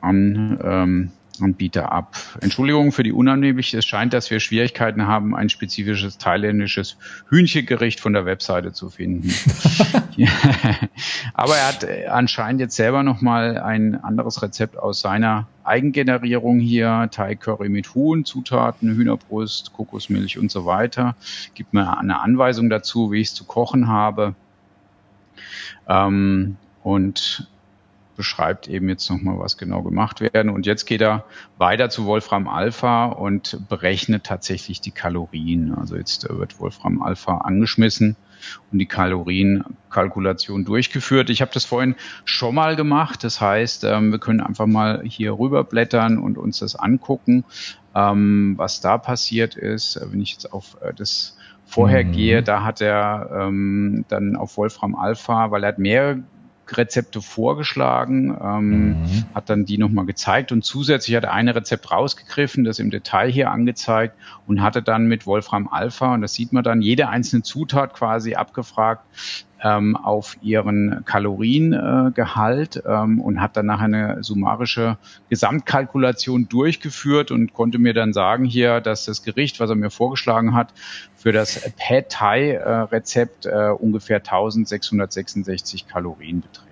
an. Anbieter ab. Entschuldigung für die Unannehmlichkeit. Es scheint, dass wir Schwierigkeiten haben, ein spezifisches thailändisches Hühnchengericht von der Webseite zu finden. [laughs] Aber er hat äh, anscheinend jetzt selber nochmal ein anderes Rezept aus seiner Eigengenerierung hier. Thai Curry mit Huhn, Zutaten, Hühnerbrust, Kokosmilch und so weiter. Gibt mir eine Anweisung dazu, wie ich es zu kochen habe. Ähm, und beschreibt eben jetzt nochmal, was genau gemacht werden. Und jetzt geht er weiter zu Wolfram Alpha und berechnet tatsächlich die Kalorien. Also jetzt wird Wolfram Alpha angeschmissen und die Kalorienkalkulation durchgeführt. Ich habe das vorhin schon mal gemacht. Das heißt, ähm, wir können einfach mal hier rüberblättern und uns das angucken, ähm, was da passiert ist. Wenn ich jetzt auf äh, das vorher mhm. gehe, da hat er ähm, dann auf Wolfram Alpha, weil er hat mehrere Rezepte vorgeschlagen, ähm, mhm. hat dann die nochmal gezeigt und zusätzlich hat er eine Rezept rausgegriffen, das im Detail hier angezeigt und hatte dann mit Wolfram Alpha, und das sieht man dann, jede einzelne Zutat quasi abgefragt, ähm, auf ihren Kaloriengehalt äh, ähm, und hat dann nachher eine summarische Gesamtkalkulation durchgeführt und konnte mir dann sagen hier, dass das Gericht, was er mir vorgeschlagen hat, für das Pad Thai äh, Rezept äh, ungefähr 1666 Kalorien beträgt.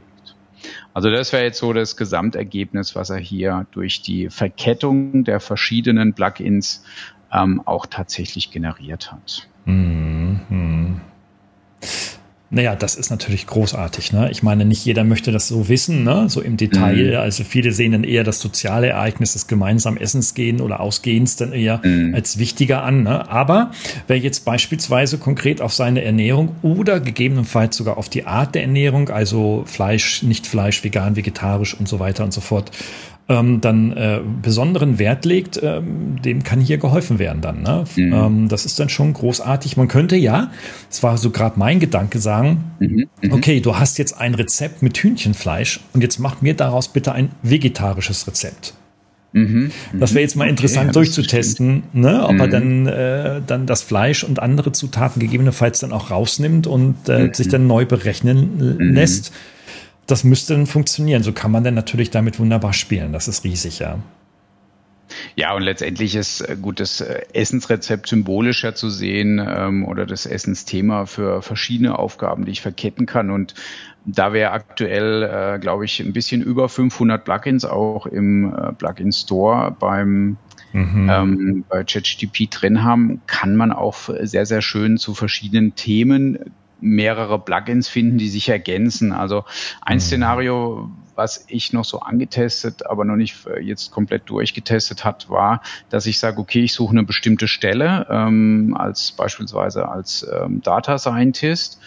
Also das wäre jetzt so das Gesamtergebnis, was er hier durch die Verkettung der verschiedenen Plugins ähm, auch tatsächlich generiert hat. Mhm. Naja, das ist natürlich großartig. Ne? Ich meine, nicht jeder möchte das so wissen, ne? so im Detail. Mhm. Also viele sehen dann eher das soziale Ereignis des gemeinsamen Essens gehen oder Ausgehens dann eher mhm. als wichtiger an. Ne? Aber wer jetzt beispielsweise konkret auf seine Ernährung oder gegebenenfalls sogar auf die Art der Ernährung, also Fleisch, nicht Fleisch, vegan, vegetarisch und so weiter und so fort, ähm, dann äh, besonderen Wert legt, ähm, dem kann hier geholfen werden dann. Ne? Mhm. Ähm, das ist dann schon großartig. Man könnte ja, das war so gerade mein Gedanke, sagen, mhm. Mhm. okay, du hast jetzt ein Rezept mit Hühnchenfleisch und jetzt mach mir daraus bitte ein vegetarisches Rezept. Mhm. Das wäre jetzt mal interessant okay, durchzutesten, ne? ob mhm. er dann, äh, dann das Fleisch und andere Zutaten gegebenenfalls dann auch rausnimmt und äh, mhm. sich dann neu berechnen mhm. lässt das müsste dann funktionieren. So kann man dann natürlich damit wunderbar spielen. Das ist riesig, ja. Ja, und letztendlich ist äh, gut das äh, Essensrezept symbolischer zu sehen ähm, oder das Essensthema für verschiedene Aufgaben, die ich verketten kann. Und da wir aktuell, äh, glaube ich, ein bisschen über 500 Plugins auch im äh, Plugin Store beim mhm. ähm, bei ChatGTP drin haben, kann man auch sehr, sehr schön zu verschiedenen Themen mehrere Plugins finden, die sich ergänzen. Also ein mhm. Szenario, was ich noch so angetestet, aber noch nicht äh, jetzt komplett durchgetestet hat, war, dass ich sage, okay, ich suche eine bestimmte Stelle ähm, als beispielsweise als ähm, Data Scientist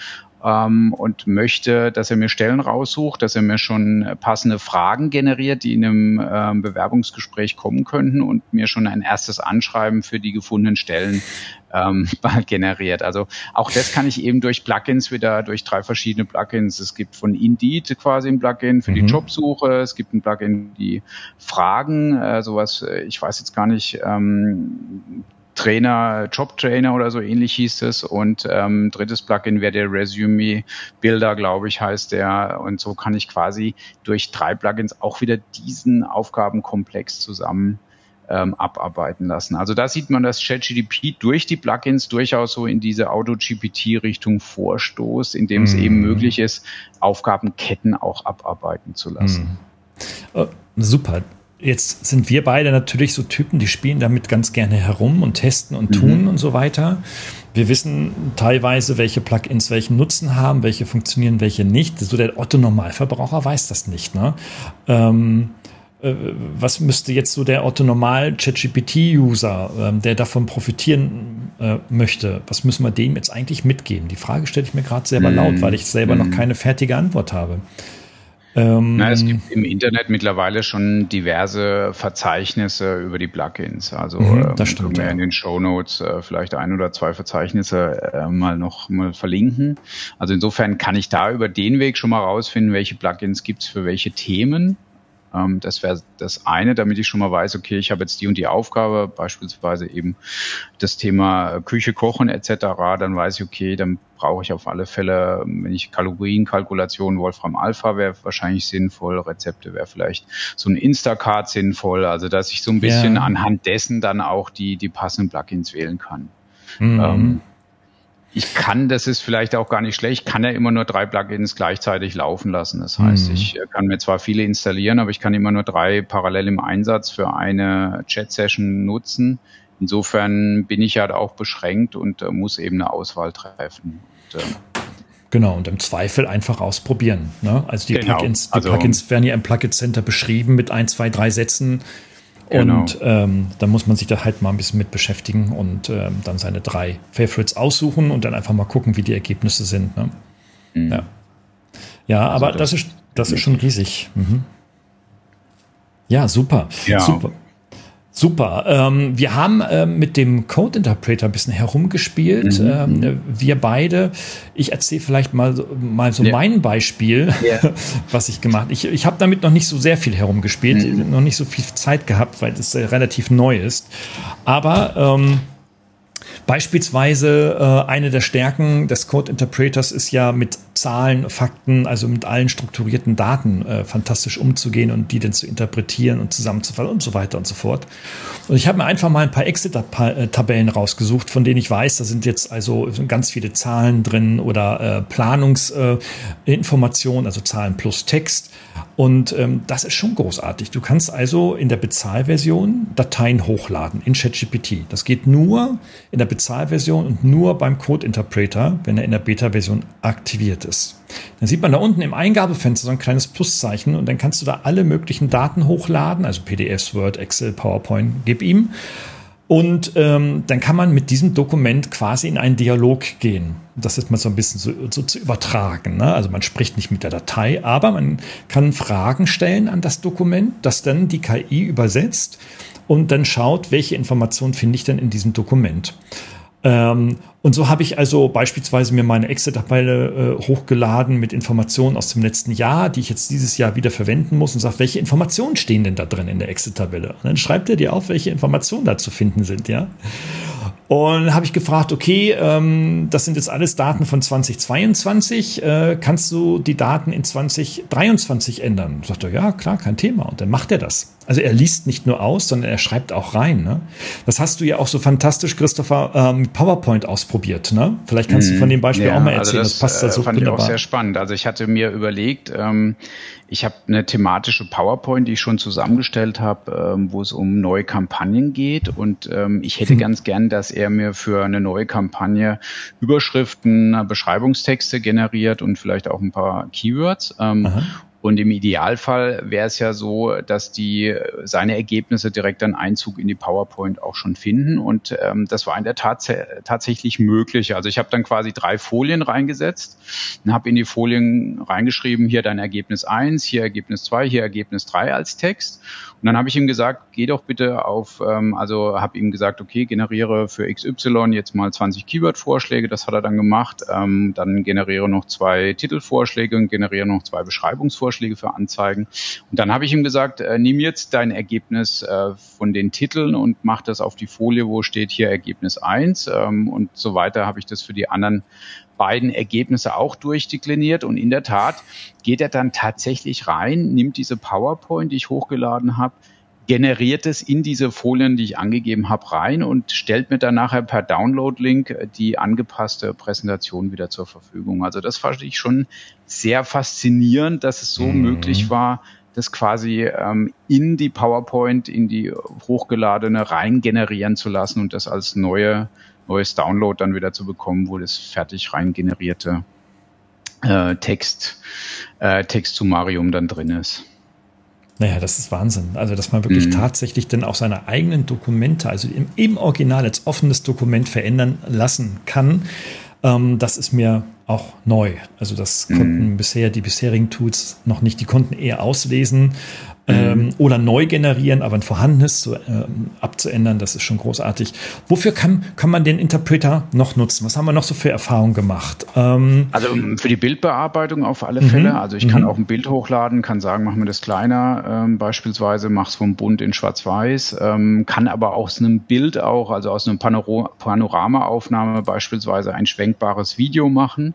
ähm, und möchte, dass er mir Stellen raussucht, dass er mir schon passende Fragen generiert, die in einem ähm, Bewerbungsgespräch kommen könnten und mir schon ein erstes Anschreiben für die gefundenen Stellen ähm, [laughs] generiert. Also auch das kann ich eben durch Plugins wieder, durch drei verschiedene Plugins. Es gibt von Indeed quasi ein Plugin für mhm. die Jobsuche, es gibt ein Plugin die Fragen, äh, sowas, äh, ich weiß jetzt gar nicht, ähm, Trainer, Job-Trainer oder so ähnlich hieß es. Und ähm, drittes Plugin wäre der Resume Builder, glaube ich, heißt der. Und so kann ich quasi durch drei Plugins auch wieder diesen Aufgabenkomplex zusammen ähm, abarbeiten lassen. Also da sieht man, dass ChatGDP durch die Plugins durchaus so in diese Auto-GPT-Richtung vorstoßt, indem es eben mhm. möglich ist, Aufgabenketten auch abarbeiten zu lassen. Mhm. Oh, super. Jetzt sind wir beide natürlich so Typen, die spielen damit ganz gerne herum und testen und tun mhm. und so weiter. Wir wissen teilweise, welche Plugins welchen Nutzen haben, welche funktionieren, welche nicht. So der Otto-Normalverbraucher weiß das nicht. Ne? Ähm, äh, was müsste jetzt so der Otto-Normal ChatGPT-User, ähm, der davon profitieren äh, möchte, was müssen wir dem jetzt eigentlich mitgeben? Die Frage stelle ich mir gerade selber mhm. laut, weil ich selber mhm. noch keine fertige Antwort habe. Ähm, Na, es gibt im Internet mittlerweile schon diverse Verzeichnisse über die Plugins. Also mhm, das ähm, stimmt, wir ja. in den Show Notes äh, vielleicht ein oder zwei Verzeichnisse äh, mal noch mal verlinken. Also insofern kann ich da über den Weg schon mal rausfinden, welche Plugins gibt's für welche Themen. Ähm, das wäre das eine, damit ich schon mal weiß, okay, ich habe jetzt die und die Aufgabe, beispielsweise eben das Thema Küche, Kochen etc. Dann weiß ich, okay, dann brauche ich auf alle Fälle, wenn ich Kalorienkalkulation, Wolfram Alpha wäre wahrscheinlich sinnvoll, Rezepte wäre vielleicht so ein Instacart sinnvoll, also dass ich so ein bisschen ja. anhand dessen dann auch die, die passenden Plugins wählen kann. Mhm. Ähm, ich kann, das ist vielleicht auch gar nicht schlecht, kann ja immer nur drei Plugins gleichzeitig laufen lassen. Das heißt, mhm. ich kann mir zwar viele installieren, aber ich kann immer nur drei parallel im Einsatz für eine Chat-Session nutzen. Insofern bin ich ja auch beschränkt und äh, muss eben eine Auswahl treffen. Und, äh, Genau, und im Zweifel einfach ausprobieren. Ne? Also die genau. Plugins, die also, Plugins werden ja im Plugin Center beschrieben mit ein, zwei, drei Sätzen. Genau. Und ähm, dann muss man sich da halt mal ein bisschen mit beschäftigen und ähm, dann seine drei Favorites aussuchen und dann einfach mal gucken, wie die Ergebnisse sind. Ne? Mhm. Ja, ja also aber das, das, ist, das ist schon riesig. Mhm. Ja, super. Ja. Super. Super. Ähm, wir haben ähm, mit dem Code Interpreter ein bisschen herumgespielt. Mhm. Ähm, wir beide. Ich erzähle vielleicht mal, mal so ja. mein Beispiel, ja. [laughs] was ich gemacht habe. Ich, ich habe damit noch nicht so sehr viel herumgespielt, mhm. noch nicht so viel Zeit gehabt, weil es äh, relativ neu ist. Aber ähm, Beispielsweise äh, eine der Stärken des Code Interpreters ist ja mit Zahlen, Fakten, also mit allen strukturierten Daten äh, fantastisch umzugehen und die dann zu interpretieren und zusammenzufassen und so weiter und so fort. Und ich habe mir einfach mal ein paar Excel-Tabellen rausgesucht, von denen ich weiß, da sind jetzt also ganz viele Zahlen drin oder äh, Planungsinformationen, also Zahlen plus Text. Und ähm, das ist schon großartig. Du kannst also in der Bezahlversion Dateien hochladen in ChatGPT. Das geht nur in der Bezahlversion und nur beim Code Interpreter, wenn er in der Beta-Version aktiviert ist. Dann sieht man da unten im Eingabefenster so ein kleines Pluszeichen und dann kannst du da alle möglichen Daten hochladen, also PDFs, Word, Excel, PowerPoint, gib ihm. Und ähm, dann kann man mit diesem Dokument quasi in einen Dialog gehen. Das ist mal so ein bisschen so, so zu übertragen. Ne? Also man spricht nicht mit der Datei, aber man kann Fragen stellen an das Dokument, das dann die KI übersetzt und dann schaut, welche Informationen finde ich denn in diesem Dokument. Ähm, und so habe ich also beispielsweise mir meine Excel-Tabelle äh, hochgeladen mit Informationen aus dem letzten Jahr, die ich jetzt dieses Jahr wieder verwenden muss und sage, welche Informationen stehen denn da drin in der Excel-Tabelle? Dann schreibt er dir auf, welche Informationen da zu finden sind, ja. Und habe ich gefragt, okay, ähm, das sind jetzt alles Daten von 2022, äh, kannst du die Daten in 2023 ändern? Sagt er, ja, klar, kein Thema. Und dann macht er das. Also er liest nicht nur aus, sondern er schreibt auch rein. Ne? Das hast du ja auch so fantastisch, Christopher, ähm, PowerPoint ausprobiert. Ne? Vielleicht kannst du von dem Beispiel ja, auch mal also erzählen. Also das, das passt da so fand wunderbar. ich auch sehr spannend. Also ich hatte mir überlegt, ähm, ich habe eine thematische PowerPoint, die ich schon zusammengestellt habe, ähm, wo es um neue Kampagnen geht. Und ähm, ich hätte hm. ganz gern, dass er mir für eine neue Kampagne Überschriften, Beschreibungstexte generiert und vielleicht auch ein paar Keywords. Ähm, und im Idealfall wäre es ja so, dass die seine Ergebnisse direkt einen Einzug in die PowerPoint auch schon finden. Und ähm, das war in der Tat tatsächlich möglich. Also ich habe dann quasi drei Folien reingesetzt und habe in die Folien reingeschrieben, hier dein Ergebnis eins, hier Ergebnis zwei, hier Ergebnis drei als Text. Und dann habe ich ihm gesagt, geh doch bitte auf, ähm, also habe ihm gesagt, okay, generiere für XY jetzt mal 20 Keyword-Vorschläge. Das hat er dann gemacht. Ähm, dann generiere noch zwei Titelvorschläge und generiere noch zwei Beschreibungsvorschläge. Vorschläge für Anzeigen. Und dann habe ich ihm gesagt, äh, nimm jetzt dein Ergebnis äh, von den Titeln und mach das auf die Folie, wo steht hier Ergebnis 1 ähm, und so weiter habe ich das für die anderen beiden Ergebnisse auch durchdekliniert und in der Tat geht er dann tatsächlich rein, nimmt diese PowerPoint, die ich hochgeladen habe, generiert es in diese Folien, die ich angegeben habe, rein und stellt mir dann nachher per Download-Link die angepasste Präsentation wieder zur Verfügung. Also das fand ich schon sehr faszinierend, dass es so mhm. möglich war, das quasi ähm, in die PowerPoint, in die hochgeladene rein generieren zu lassen und das als neue, neues Download dann wieder zu bekommen, wo das fertig rein generierte äh, Text, äh, Text-Summarium dann drin ist. Naja, das ist Wahnsinn. Also, dass man wirklich mhm. tatsächlich dann auch seine eigenen Dokumente, also im, im Original als offenes Dokument verändern lassen kann, ähm, das ist mir auch neu. Also das konnten mhm. bisher die bisherigen Tools noch nicht. Die konnten eher auslesen, ähm, mhm. oder neu generieren, aber ein vorhandenes zu, ähm, abzuändern, das ist schon großartig. Wofür kann, kann man den Interpreter noch nutzen? Was haben wir noch so für Erfahrungen gemacht? Ähm, also für die Bildbearbeitung auf alle mhm. Fälle. Also ich kann mhm. auch ein Bild hochladen, kann sagen, mach mir das kleiner, ähm, beispielsweise, mach's vom Bunt in Schwarz-Weiß, ähm, kann aber aus einem Bild auch, also aus einem Panor Panoramaaufnahme beispielsweise ein schwenkbares Video machen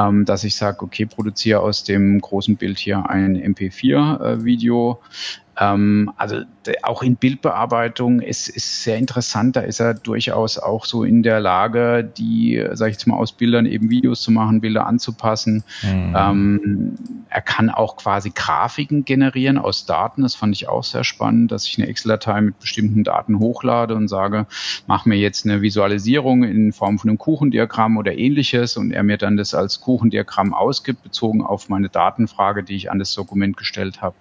ähm, dass ich sage, okay, produziere aus dem großen Bild hier ein MP4-Video, ähm, also auch in Bildbearbeitung ist, ist sehr interessant. Da ist er durchaus auch so in der Lage, die, sage ich jetzt mal, aus Bildern eben Videos zu machen, Bilder anzupassen. Mhm. Ähm, er kann auch quasi Grafiken generieren aus Daten. Das fand ich auch sehr spannend, dass ich eine Excel-Datei mit bestimmten Daten hochlade und sage, mach mir jetzt eine Visualisierung in Form von einem Kuchendiagramm oder ähnliches und er mir dann das als Kuchendiagramm ausgibt, bezogen auf meine Datenfrage, die ich an das Dokument gestellt habe.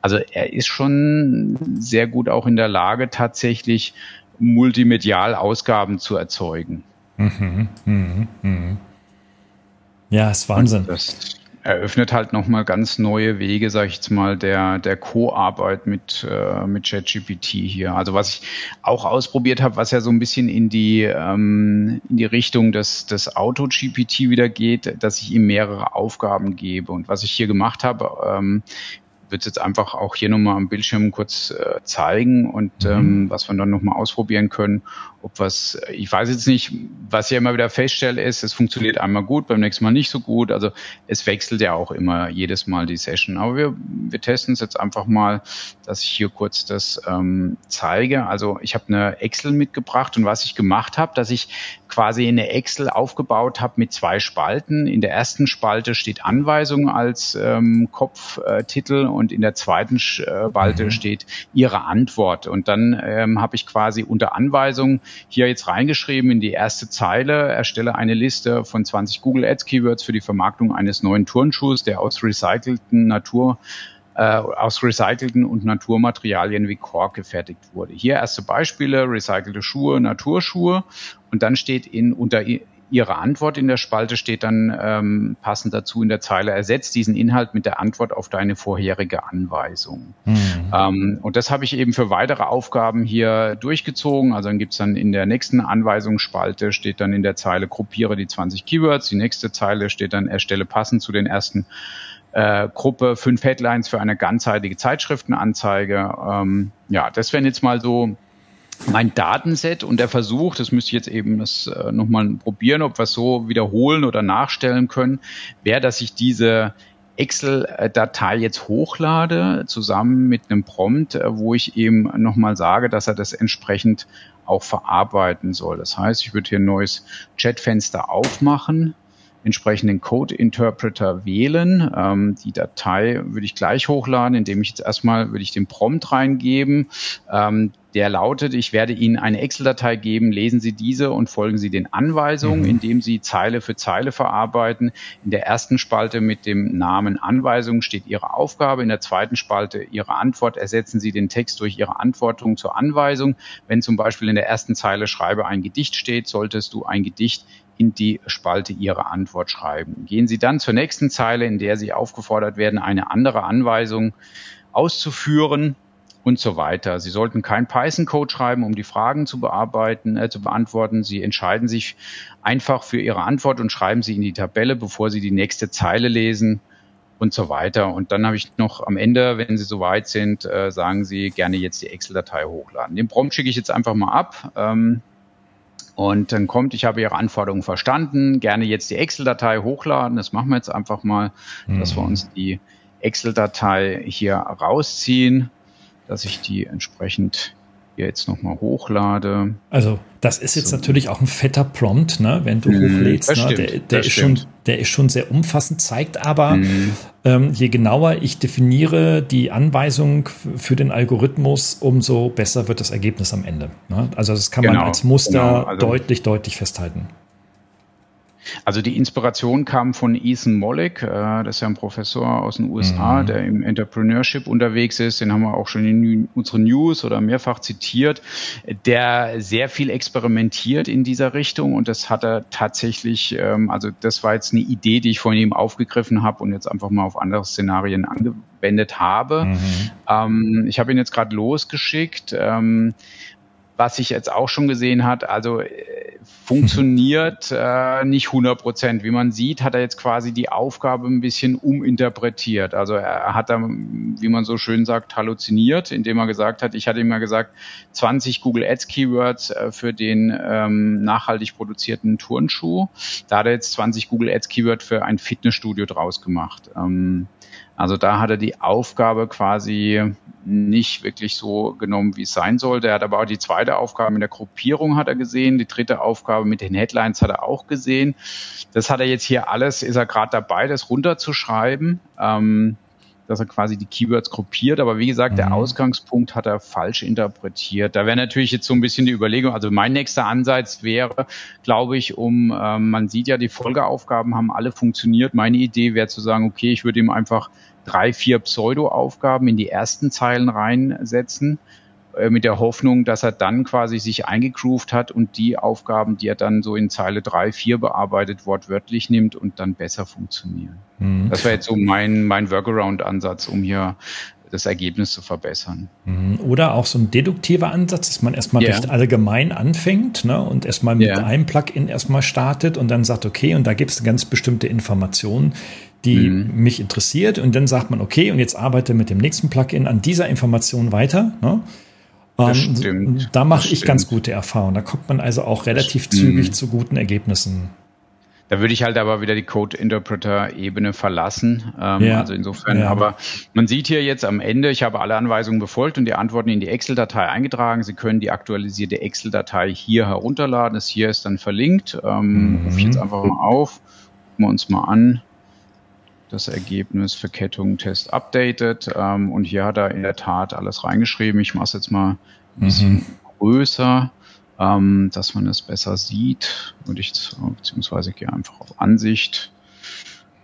Also er ist schon sehr gut auch in der Lage, tatsächlich multimedial Ausgaben zu erzeugen. Mhm, mh, mh. Ja, ist Wahnsinn. Das, eröffnet halt nochmal ganz neue Wege, sage ich jetzt mal, der, der Co-Arbeit mit, äh, mit ChatGPT hier. Also was ich auch ausprobiert habe, was ja so ein bisschen in die, ähm, in die Richtung des, des Auto-GPT wieder geht, dass ich ihm mehrere Aufgaben gebe. Und was ich hier gemacht habe, ähm, würde es jetzt einfach auch hier nochmal am Bildschirm kurz äh, zeigen und mhm. ähm, was wir dann nochmal ausprobieren können ob was, ich weiß jetzt nicht, was ich immer wieder feststelle, ist, es funktioniert einmal gut, beim nächsten Mal nicht so gut. Also es wechselt ja auch immer jedes Mal die Session. Aber wir, wir testen es jetzt einfach mal, dass ich hier kurz das ähm, zeige. Also ich habe eine Excel mitgebracht und was ich gemacht habe, dass ich quasi eine Excel aufgebaut habe mit zwei Spalten. In der ersten Spalte steht Anweisung als ähm, Kopftitel und in der zweiten Spalte mhm. steht Ihre Antwort. Und dann ähm, habe ich quasi unter Anweisung hier jetzt reingeschrieben in die erste Zeile, erstelle eine Liste von 20 Google Ads Keywords für die Vermarktung eines neuen Turnschuhs, der aus recycelten Natur äh, aus recycelten und Naturmaterialien wie Kork gefertigt wurde. Hier erste Beispiele, recycelte Schuhe, Naturschuhe und dann steht in unter Ihre Antwort in der Spalte steht dann ähm, passend dazu in der Zeile, ersetzt diesen Inhalt mit der Antwort auf deine vorherige Anweisung. Mhm. Ähm, und das habe ich eben für weitere Aufgaben hier durchgezogen. Also dann gibt's dann in der nächsten Anweisungsspalte steht dann in der Zeile, gruppiere die 20 Keywords. Die nächste Zeile steht dann, erstelle passend zu den ersten äh, Gruppe fünf Headlines für eine ganzheitliche Zeitschriftenanzeige. Ähm, ja, das wären jetzt mal so mein Datenset und der Versuch, das müsste ich jetzt eben das äh, nochmal probieren, ob wir es so wiederholen oder nachstellen können, wäre, dass ich diese Excel-Datei jetzt hochlade, zusammen mit einem Prompt, äh, wo ich eben nochmal sage, dass er das entsprechend auch verarbeiten soll. Das heißt, ich würde hier ein neues Chatfenster aufmachen, entsprechenden Code-Interpreter wählen. Ähm, die Datei würde ich gleich hochladen, indem ich jetzt erstmal würde ich den Prompt reingeben. Ähm, der lautet, ich werde Ihnen eine Excel-Datei geben, lesen Sie diese und folgen Sie den Anweisungen, mhm. indem Sie Zeile für Zeile verarbeiten. In der ersten Spalte mit dem Namen Anweisung steht Ihre Aufgabe, in der zweiten Spalte Ihre Antwort. Ersetzen Sie den Text durch Ihre Antwortung zur Anweisung. Wenn zum Beispiel in der ersten Zeile Schreibe ein Gedicht steht, solltest du ein Gedicht in die Spalte Ihre Antwort schreiben. Gehen Sie dann zur nächsten Zeile, in der Sie aufgefordert werden, eine andere Anweisung auszuführen und so weiter. Sie sollten kein Python-Code schreiben, um die Fragen zu bearbeiten, äh, zu beantworten. Sie entscheiden sich einfach für Ihre Antwort und schreiben sie in die Tabelle, bevor Sie die nächste Zeile lesen und so weiter. Und dann habe ich noch am Ende, wenn Sie soweit sind, äh, sagen Sie gerne jetzt die Excel-Datei hochladen. Den Prompt schicke ich jetzt einfach mal ab. Ähm, und dann kommt, ich habe Ihre Anforderungen verstanden, gerne jetzt die Excel-Datei hochladen. Das machen wir jetzt einfach mal, mhm. dass wir mhm. uns die Excel-Datei hier rausziehen dass ich die entsprechend hier jetzt nochmal hochlade. Also das ist jetzt so. natürlich auch ein fetter Prompt, ne, wenn du mm, hochlädst. Ne? Stimmt, der, der ist schon, der ist schon sehr umfassend, zeigt aber, mm. ähm, je genauer ich definiere die Anweisung für den Algorithmus, umso besser wird das Ergebnis am Ende. Ne? Also das kann genau, man als Muster genau, also deutlich, deutlich festhalten. Also die Inspiration kam von Ethan Mollick, äh, das ist ja ein Professor aus den USA, mhm. der im Entrepreneurship unterwegs ist. Den haben wir auch schon in unseren News oder mehrfach zitiert, der sehr viel experimentiert in dieser Richtung und das hat er tatsächlich, ähm, also das war jetzt eine Idee, die ich von ihm aufgegriffen habe und jetzt einfach mal auf andere Szenarien angewendet habe. Mhm. Ähm, ich habe ihn jetzt gerade losgeschickt. Ähm, was ich jetzt auch schon gesehen hat, also äh, funktioniert [laughs] äh, nicht 100 Prozent. Wie man sieht, hat er jetzt quasi die Aufgabe ein bisschen uminterpretiert. Also er hat da, wie man so schön sagt, halluziniert, indem er gesagt hat, ich hatte ihm ja gesagt, 20 Google Ads Keywords äh, für den ähm, nachhaltig produzierten Turnschuh. Da hat er jetzt 20 Google Ads Keyword für ein Fitnessstudio draus gemacht. Ähm, also da hat er die Aufgabe quasi nicht wirklich so genommen, wie es sein sollte. Er hat aber auch die zweite Aufgabe mit der Gruppierung hat er gesehen, die dritte Aufgabe mit den Headlines hat er auch gesehen. Das hat er jetzt hier alles, ist er gerade dabei, das runterzuschreiben. Ähm, dass er quasi die Keywords gruppiert. Aber wie gesagt, mhm. der Ausgangspunkt hat er falsch interpretiert. Da wäre natürlich jetzt so ein bisschen die Überlegung, also mein nächster Ansatz wäre, glaube ich, um, ähm, man sieht ja, die Folgeaufgaben haben alle funktioniert. Meine Idee wäre zu sagen, okay, ich würde ihm einfach drei, vier Pseudo-Aufgaben in die ersten Zeilen reinsetzen äh, mit der Hoffnung, dass er dann quasi sich eingegroovt hat und die Aufgaben, die er dann so in Zeile drei, vier bearbeitet, wortwörtlich nimmt und dann besser funktionieren. Mhm. Das wäre jetzt so mein, mein Workaround-Ansatz, um hier das Ergebnis zu verbessern. Mhm. Oder auch so ein deduktiver Ansatz, dass man erstmal yeah. recht allgemein anfängt ne, und erstmal mit yeah. einem Plugin erstmal startet und dann sagt, okay, und da gibt es ganz bestimmte Informationen, die mhm. mich interessiert. Und dann sagt man, okay, und jetzt arbeite mit dem nächsten Plugin an dieser Information weiter. Ne? Das ähm, stimmt. Da mache ich stimmt. ganz gute Erfahrungen. Da kommt man also auch relativ zügig zu guten Ergebnissen. Da würde ich halt aber wieder die Code-Interpreter-Ebene verlassen. Ähm, ja. Also insofern, ja. aber man sieht hier jetzt am Ende, ich habe alle Anweisungen befolgt und die Antworten in die Excel-Datei eingetragen. Sie können die aktualisierte Excel-Datei hier herunterladen. Das hier ist dann verlinkt. Ähm, mhm. Rufe ich jetzt einfach mal auf. Gucken wir uns mal an. Das Ergebnis Verkettung Test updated. Ähm, und hier hat er in der Tat alles reingeschrieben. Ich mache es jetzt mal ein bisschen mhm. größer ähm, dass man es besser sieht. Und ich, beziehungsweise gehe einfach auf Ansicht.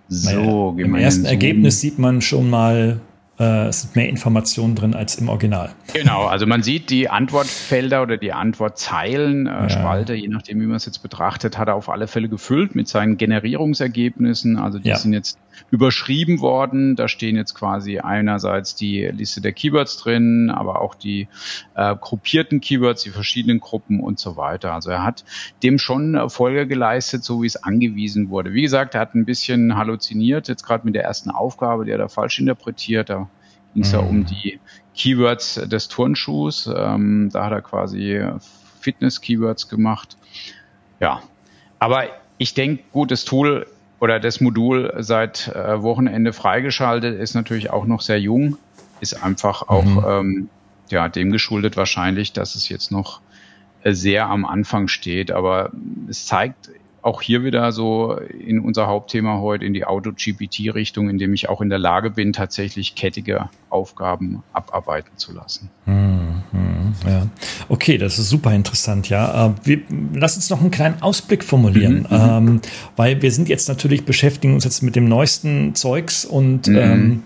So, naja, Im ersten Ergebnis sieht man schon mal, äh, es sind mehr Informationen drin als im Original. Genau, also man sieht die Antwortfelder oder die Antwortzeilen, äh, ja. Spalte, je nachdem, wie man es jetzt betrachtet, hat er auf alle Fälle gefüllt mit seinen Generierungsergebnissen. Also die ja. sind jetzt überschrieben worden. Da stehen jetzt quasi einerseits die Liste der Keywords drin, aber auch die äh, gruppierten Keywords, die verschiedenen Gruppen und so weiter. Also er hat dem schon Folge geleistet, so wie es angewiesen wurde. Wie gesagt, er hat ein bisschen halluziniert, jetzt gerade mit der ersten Aufgabe, die er da falsch interpretiert. Da ging es mhm. ja um die Keywords des Turnschuhs. Ähm, da hat er quasi Fitness-Keywords gemacht. Ja, aber ich denke, gutes Tool oder das Modul seit äh, Wochenende freigeschaltet, ist natürlich auch noch sehr jung, ist einfach auch mhm. ähm, ja, dem geschuldet wahrscheinlich, dass es jetzt noch äh, sehr am Anfang steht. Aber es zeigt auch hier wieder so in unser Hauptthema heute in die Auto-GPT-Richtung, in dem ich auch in der Lage bin, tatsächlich kettige Aufgaben abarbeiten zu lassen. Hm, hm, ja. Okay, das ist super interessant, ja. Äh, wir, lass uns noch einen kleinen Ausblick formulieren, mhm, mhm, ähm, weil wir sind jetzt natürlich beschäftigen uns jetzt mit dem neuesten Zeugs und mhm. ähm,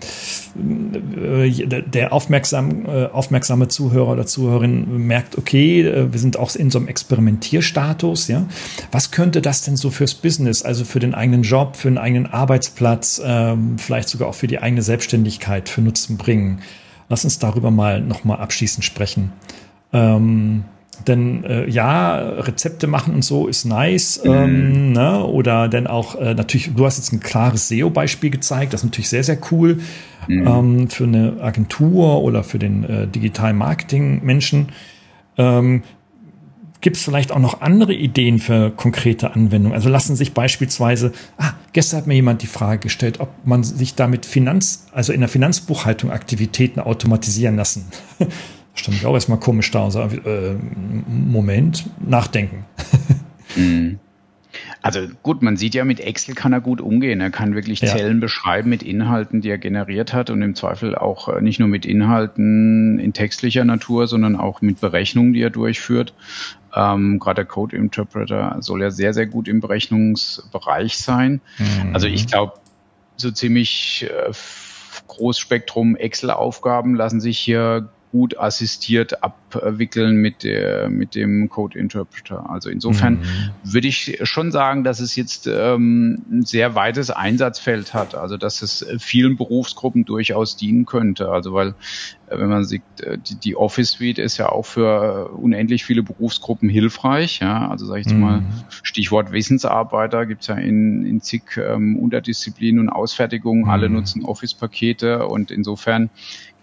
äh, der aufmerksam, äh, aufmerksame Zuhörer oder Zuhörerin merkt, okay, wir sind auch in so einem Experimentierstatus, ja. Was könnte das denn so fürs Business, also für den eigenen Job, für den eigenen Arbeitsplatz, ähm, vielleicht sogar auch für die eigene Selbstständigkeit für Nutzen bringen? Lass uns darüber mal nochmal abschließend sprechen. Ähm, denn äh, ja, Rezepte machen und so ist nice. Mhm. Ähm, ne? Oder denn auch äh, natürlich, du hast jetzt ein klares SEO-Beispiel gezeigt, das ist natürlich sehr, sehr cool mhm. ähm, für eine Agentur oder für den äh, digitalen Marketing-Menschen. Ähm, Gibt es vielleicht auch noch andere Ideen für konkrete Anwendungen? Also lassen sich beispielsweise, ah, gestern hat mir jemand die Frage gestellt, ob man sich damit Finanz, also in der Finanzbuchhaltung Aktivitäten automatisieren lassen. [laughs] stand ich auch erstmal komisch da und sage, äh, Moment, nachdenken. [laughs] Mhm. Also gut, man sieht ja, mit Excel kann er gut umgehen. Er kann wirklich ja. Zellen beschreiben mit Inhalten, die er generiert hat und im Zweifel auch äh, nicht nur mit Inhalten in textlicher Natur, sondern auch mit Berechnungen, die er durchführt. Ähm, Gerade der Code Interpreter soll ja sehr, sehr gut im Berechnungsbereich sein. Mhm. Also ich glaube, so ziemlich äh, Großspektrum Excel-Aufgaben lassen sich hier gut assistiert abwickeln mit der mit dem Code Interpreter. Also insofern mhm. würde ich schon sagen, dass es jetzt ähm, ein sehr weites Einsatzfeld hat. Also dass es vielen Berufsgruppen durchaus dienen könnte. Also weil äh, wenn man sieht, äh, die, die Office Suite ist ja auch für unendlich viele Berufsgruppen hilfreich. Ja, also sage ich jetzt mhm. mal Stichwort Wissensarbeiter gibt's ja in, in zig ähm, Unterdisziplinen und Ausfertigungen. Mhm. Alle nutzen Office-Pakete und insofern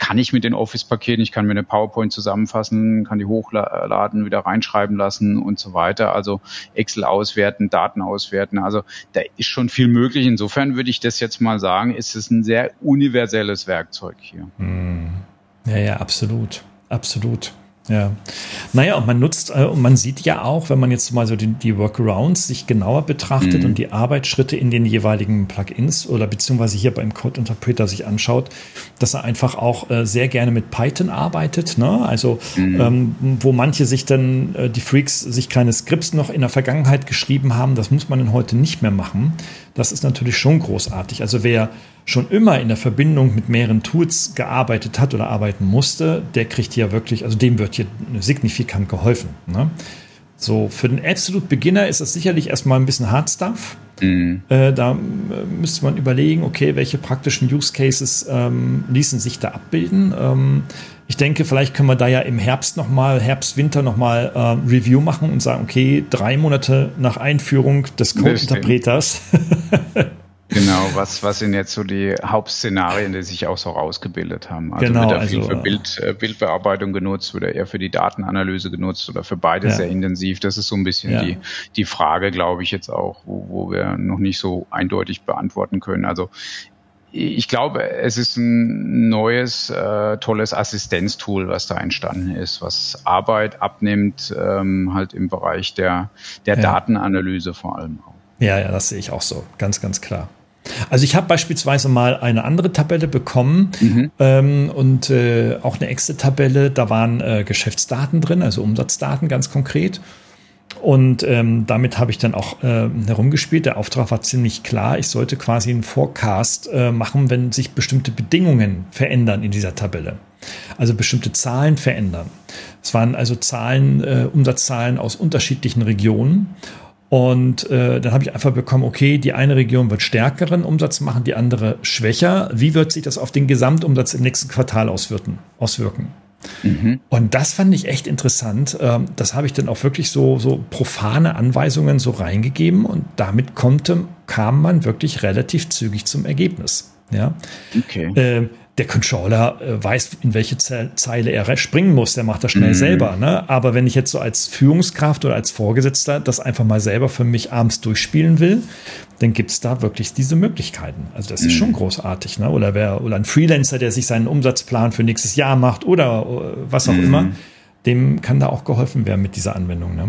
kann ich mit den Office-Paketen, ich kann mir eine PowerPoint zusammenfassen, kann die hochladen, wieder reinschreiben lassen und so weiter. Also Excel auswerten, Daten auswerten. Also da ist schon viel möglich. Insofern würde ich das jetzt mal sagen, ist es ein sehr universelles Werkzeug hier. Hm. Ja, ja, absolut. Absolut. Ja. Naja, und man nutzt, äh, und man sieht ja auch, wenn man jetzt mal so die, die Workarounds sich genauer betrachtet mhm. und die Arbeitsschritte in den jeweiligen Plugins oder beziehungsweise hier beim Code Interpreter sich anschaut, dass er einfach auch äh, sehr gerne mit Python arbeitet. Ne? Also, mhm. ähm, wo manche sich dann, äh, die Freaks, sich kleine Skripts noch in der Vergangenheit geschrieben haben, das muss man dann heute nicht mehr machen. Das ist natürlich schon großartig. Also, wer schon immer in der Verbindung mit mehreren Tools gearbeitet hat oder arbeiten musste, der kriegt hier wirklich, also dem wird hier signifikant geholfen. Ne? So, für den Absolute Beginner ist das sicherlich erstmal ein bisschen Hard Stuff. Mhm. Äh, da äh, müsste man überlegen, okay, welche praktischen Use Cases ähm, ließen sich da abbilden. Ähm, ich denke, vielleicht können wir da ja im Herbst nochmal, Herbst, Winter nochmal äh, Review machen und sagen, okay, drei Monate nach Einführung des Code-Interpreters [laughs] Genau, was, was sind jetzt so die Hauptszenarien, die sich auch so rausgebildet haben? Also genau, wird er viel also, für Bild, äh, Bildbearbeitung genutzt, wird er eher für die Datenanalyse genutzt oder für beides ja. sehr intensiv? Das ist so ein bisschen ja. die, die Frage, glaube ich, jetzt auch, wo, wo wir noch nicht so eindeutig beantworten können. Also ich glaube, es ist ein neues, äh, tolles Assistenztool, was da entstanden ist, was Arbeit abnimmt, ähm, halt im Bereich der, der ja. Datenanalyse vor allem auch. Ja, ja, das sehe ich auch so. Ganz, ganz klar. Also ich habe beispielsweise mal eine andere Tabelle bekommen mhm. ähm, und äh, auch eine Excel-Tabelle. Da waren äh, Geschäftsdaten drin, also Umsatzdaten ganz konkret. Und ähm, damit habe ich dann auch äh, herumgespielt. Der Auftrag war ziemlich klar. Ich sollte quasi einen Forecast äh, machen, wenn sich bestimmte Bedingungen verändern in dieser Tabelle. Also bestimmte Zahlen verändern. Es waren also Zahlen, äh, Umsatzzahlen aus unterschiedlichen Regionen. Und äh, dann habe ich einfach bekommen, okay, die eine Region wird stärkeren Umsatz machen, die andere schwächer. Wie wird sich das auf den Gesamtumsatz im nächsten Quartal auswirken? auswirken? Mhm. Und das fand ich echt interessant. Ähm, das habe ich dann auch wirklich so, so profane Anweisungen so reingegeben und damit konnte, kam man wirklich relativ zügig zum Ergebnis. Ja. Okay. Der Controller äh, weiß, in welche Zeile er springen muss. Der macht das schnell mm. selber. Ne? Aber wenn ich jetzt so als Führungskraft oder als Vorgesetzter das einfach mal selber für mich abends durchspielen will, dann gibt es da wirklich diese Möglichkeiten. Also das mm. ist schon mhm. großartig. Ne? Oder wer oder ein Freelancer, der sich seinen Umsatzplan für nächstes Jahr macht oder äh, was auch mm. immer, dem kann da auch geholfen werden mit dieser Anwendung. Ne?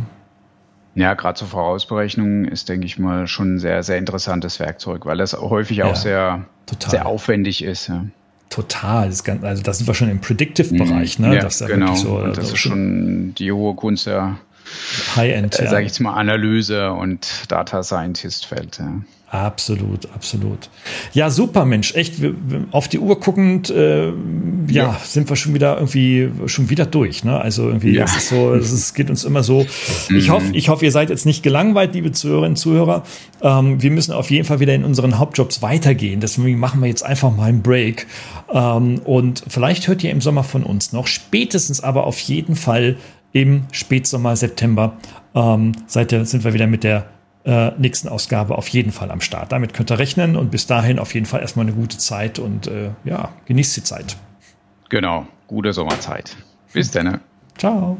Ja, gerade zur Vorausberechnung ist, denke ich mal, schon ein sehr, sehr interessantes Werkzeug, weil das häufig ja, auch sehr, sehr aufwendig ist. Ja. Total. Das Ganze, also da sind wir schon im Predictive-Bereich, ne? Ja, das ist ja genau. So, und das ist schon die hohe Kunst der High-End, äh, ja. sage ich jetzt mal, Analyse und Data Scientist-Feld. Ja. Absolut, absolut. Ja, super, Mensch. Echt, auf die Uhr guckend, äh, ja, ja, sind wir schon wieder irgendwie schon wieder durch. Ne? Also irgendwie, ja. es ist so, es geht uns immer so. Ich mhm. hoffe, ich hoffe, ihr seid jetzt nicht gelangweilt, liebe Zuhörerinnen und Zuhörer. Ähm, wir müssen auf jeden Fall wieder in unseren Hauptjobs weitergehen. Deswegen machen wir jetzt einfach mal einen Break. Ähm, und vielleicht hört ihr im Sommer von uns noch. Spätestens aber auf jeden Fall im Spätsommer, September ähm, seid ihr, sind wir wieder mit der äh, nächsten Ausgabe auf jeden Fall am Start. Damit könnt ihr rechnen und bis dahin auf jeden Fall erstmal eine gute Zeit und äh, ja, genießt die Zeit. Genau, gute Sommerzeit. Bis dann. Ciao.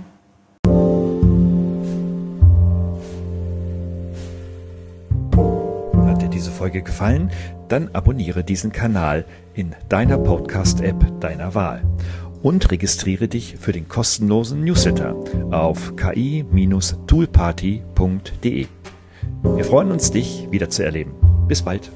Hat dir diese Folge gefallen? Dann abonniere diesen Kanal in deiner Podcast-App deiner Wahl und registriere dich für den kostenlosen Newsletter auf ki-toolparty.de. Wir freuen uns, dich wieder zu erleben. Bis bald.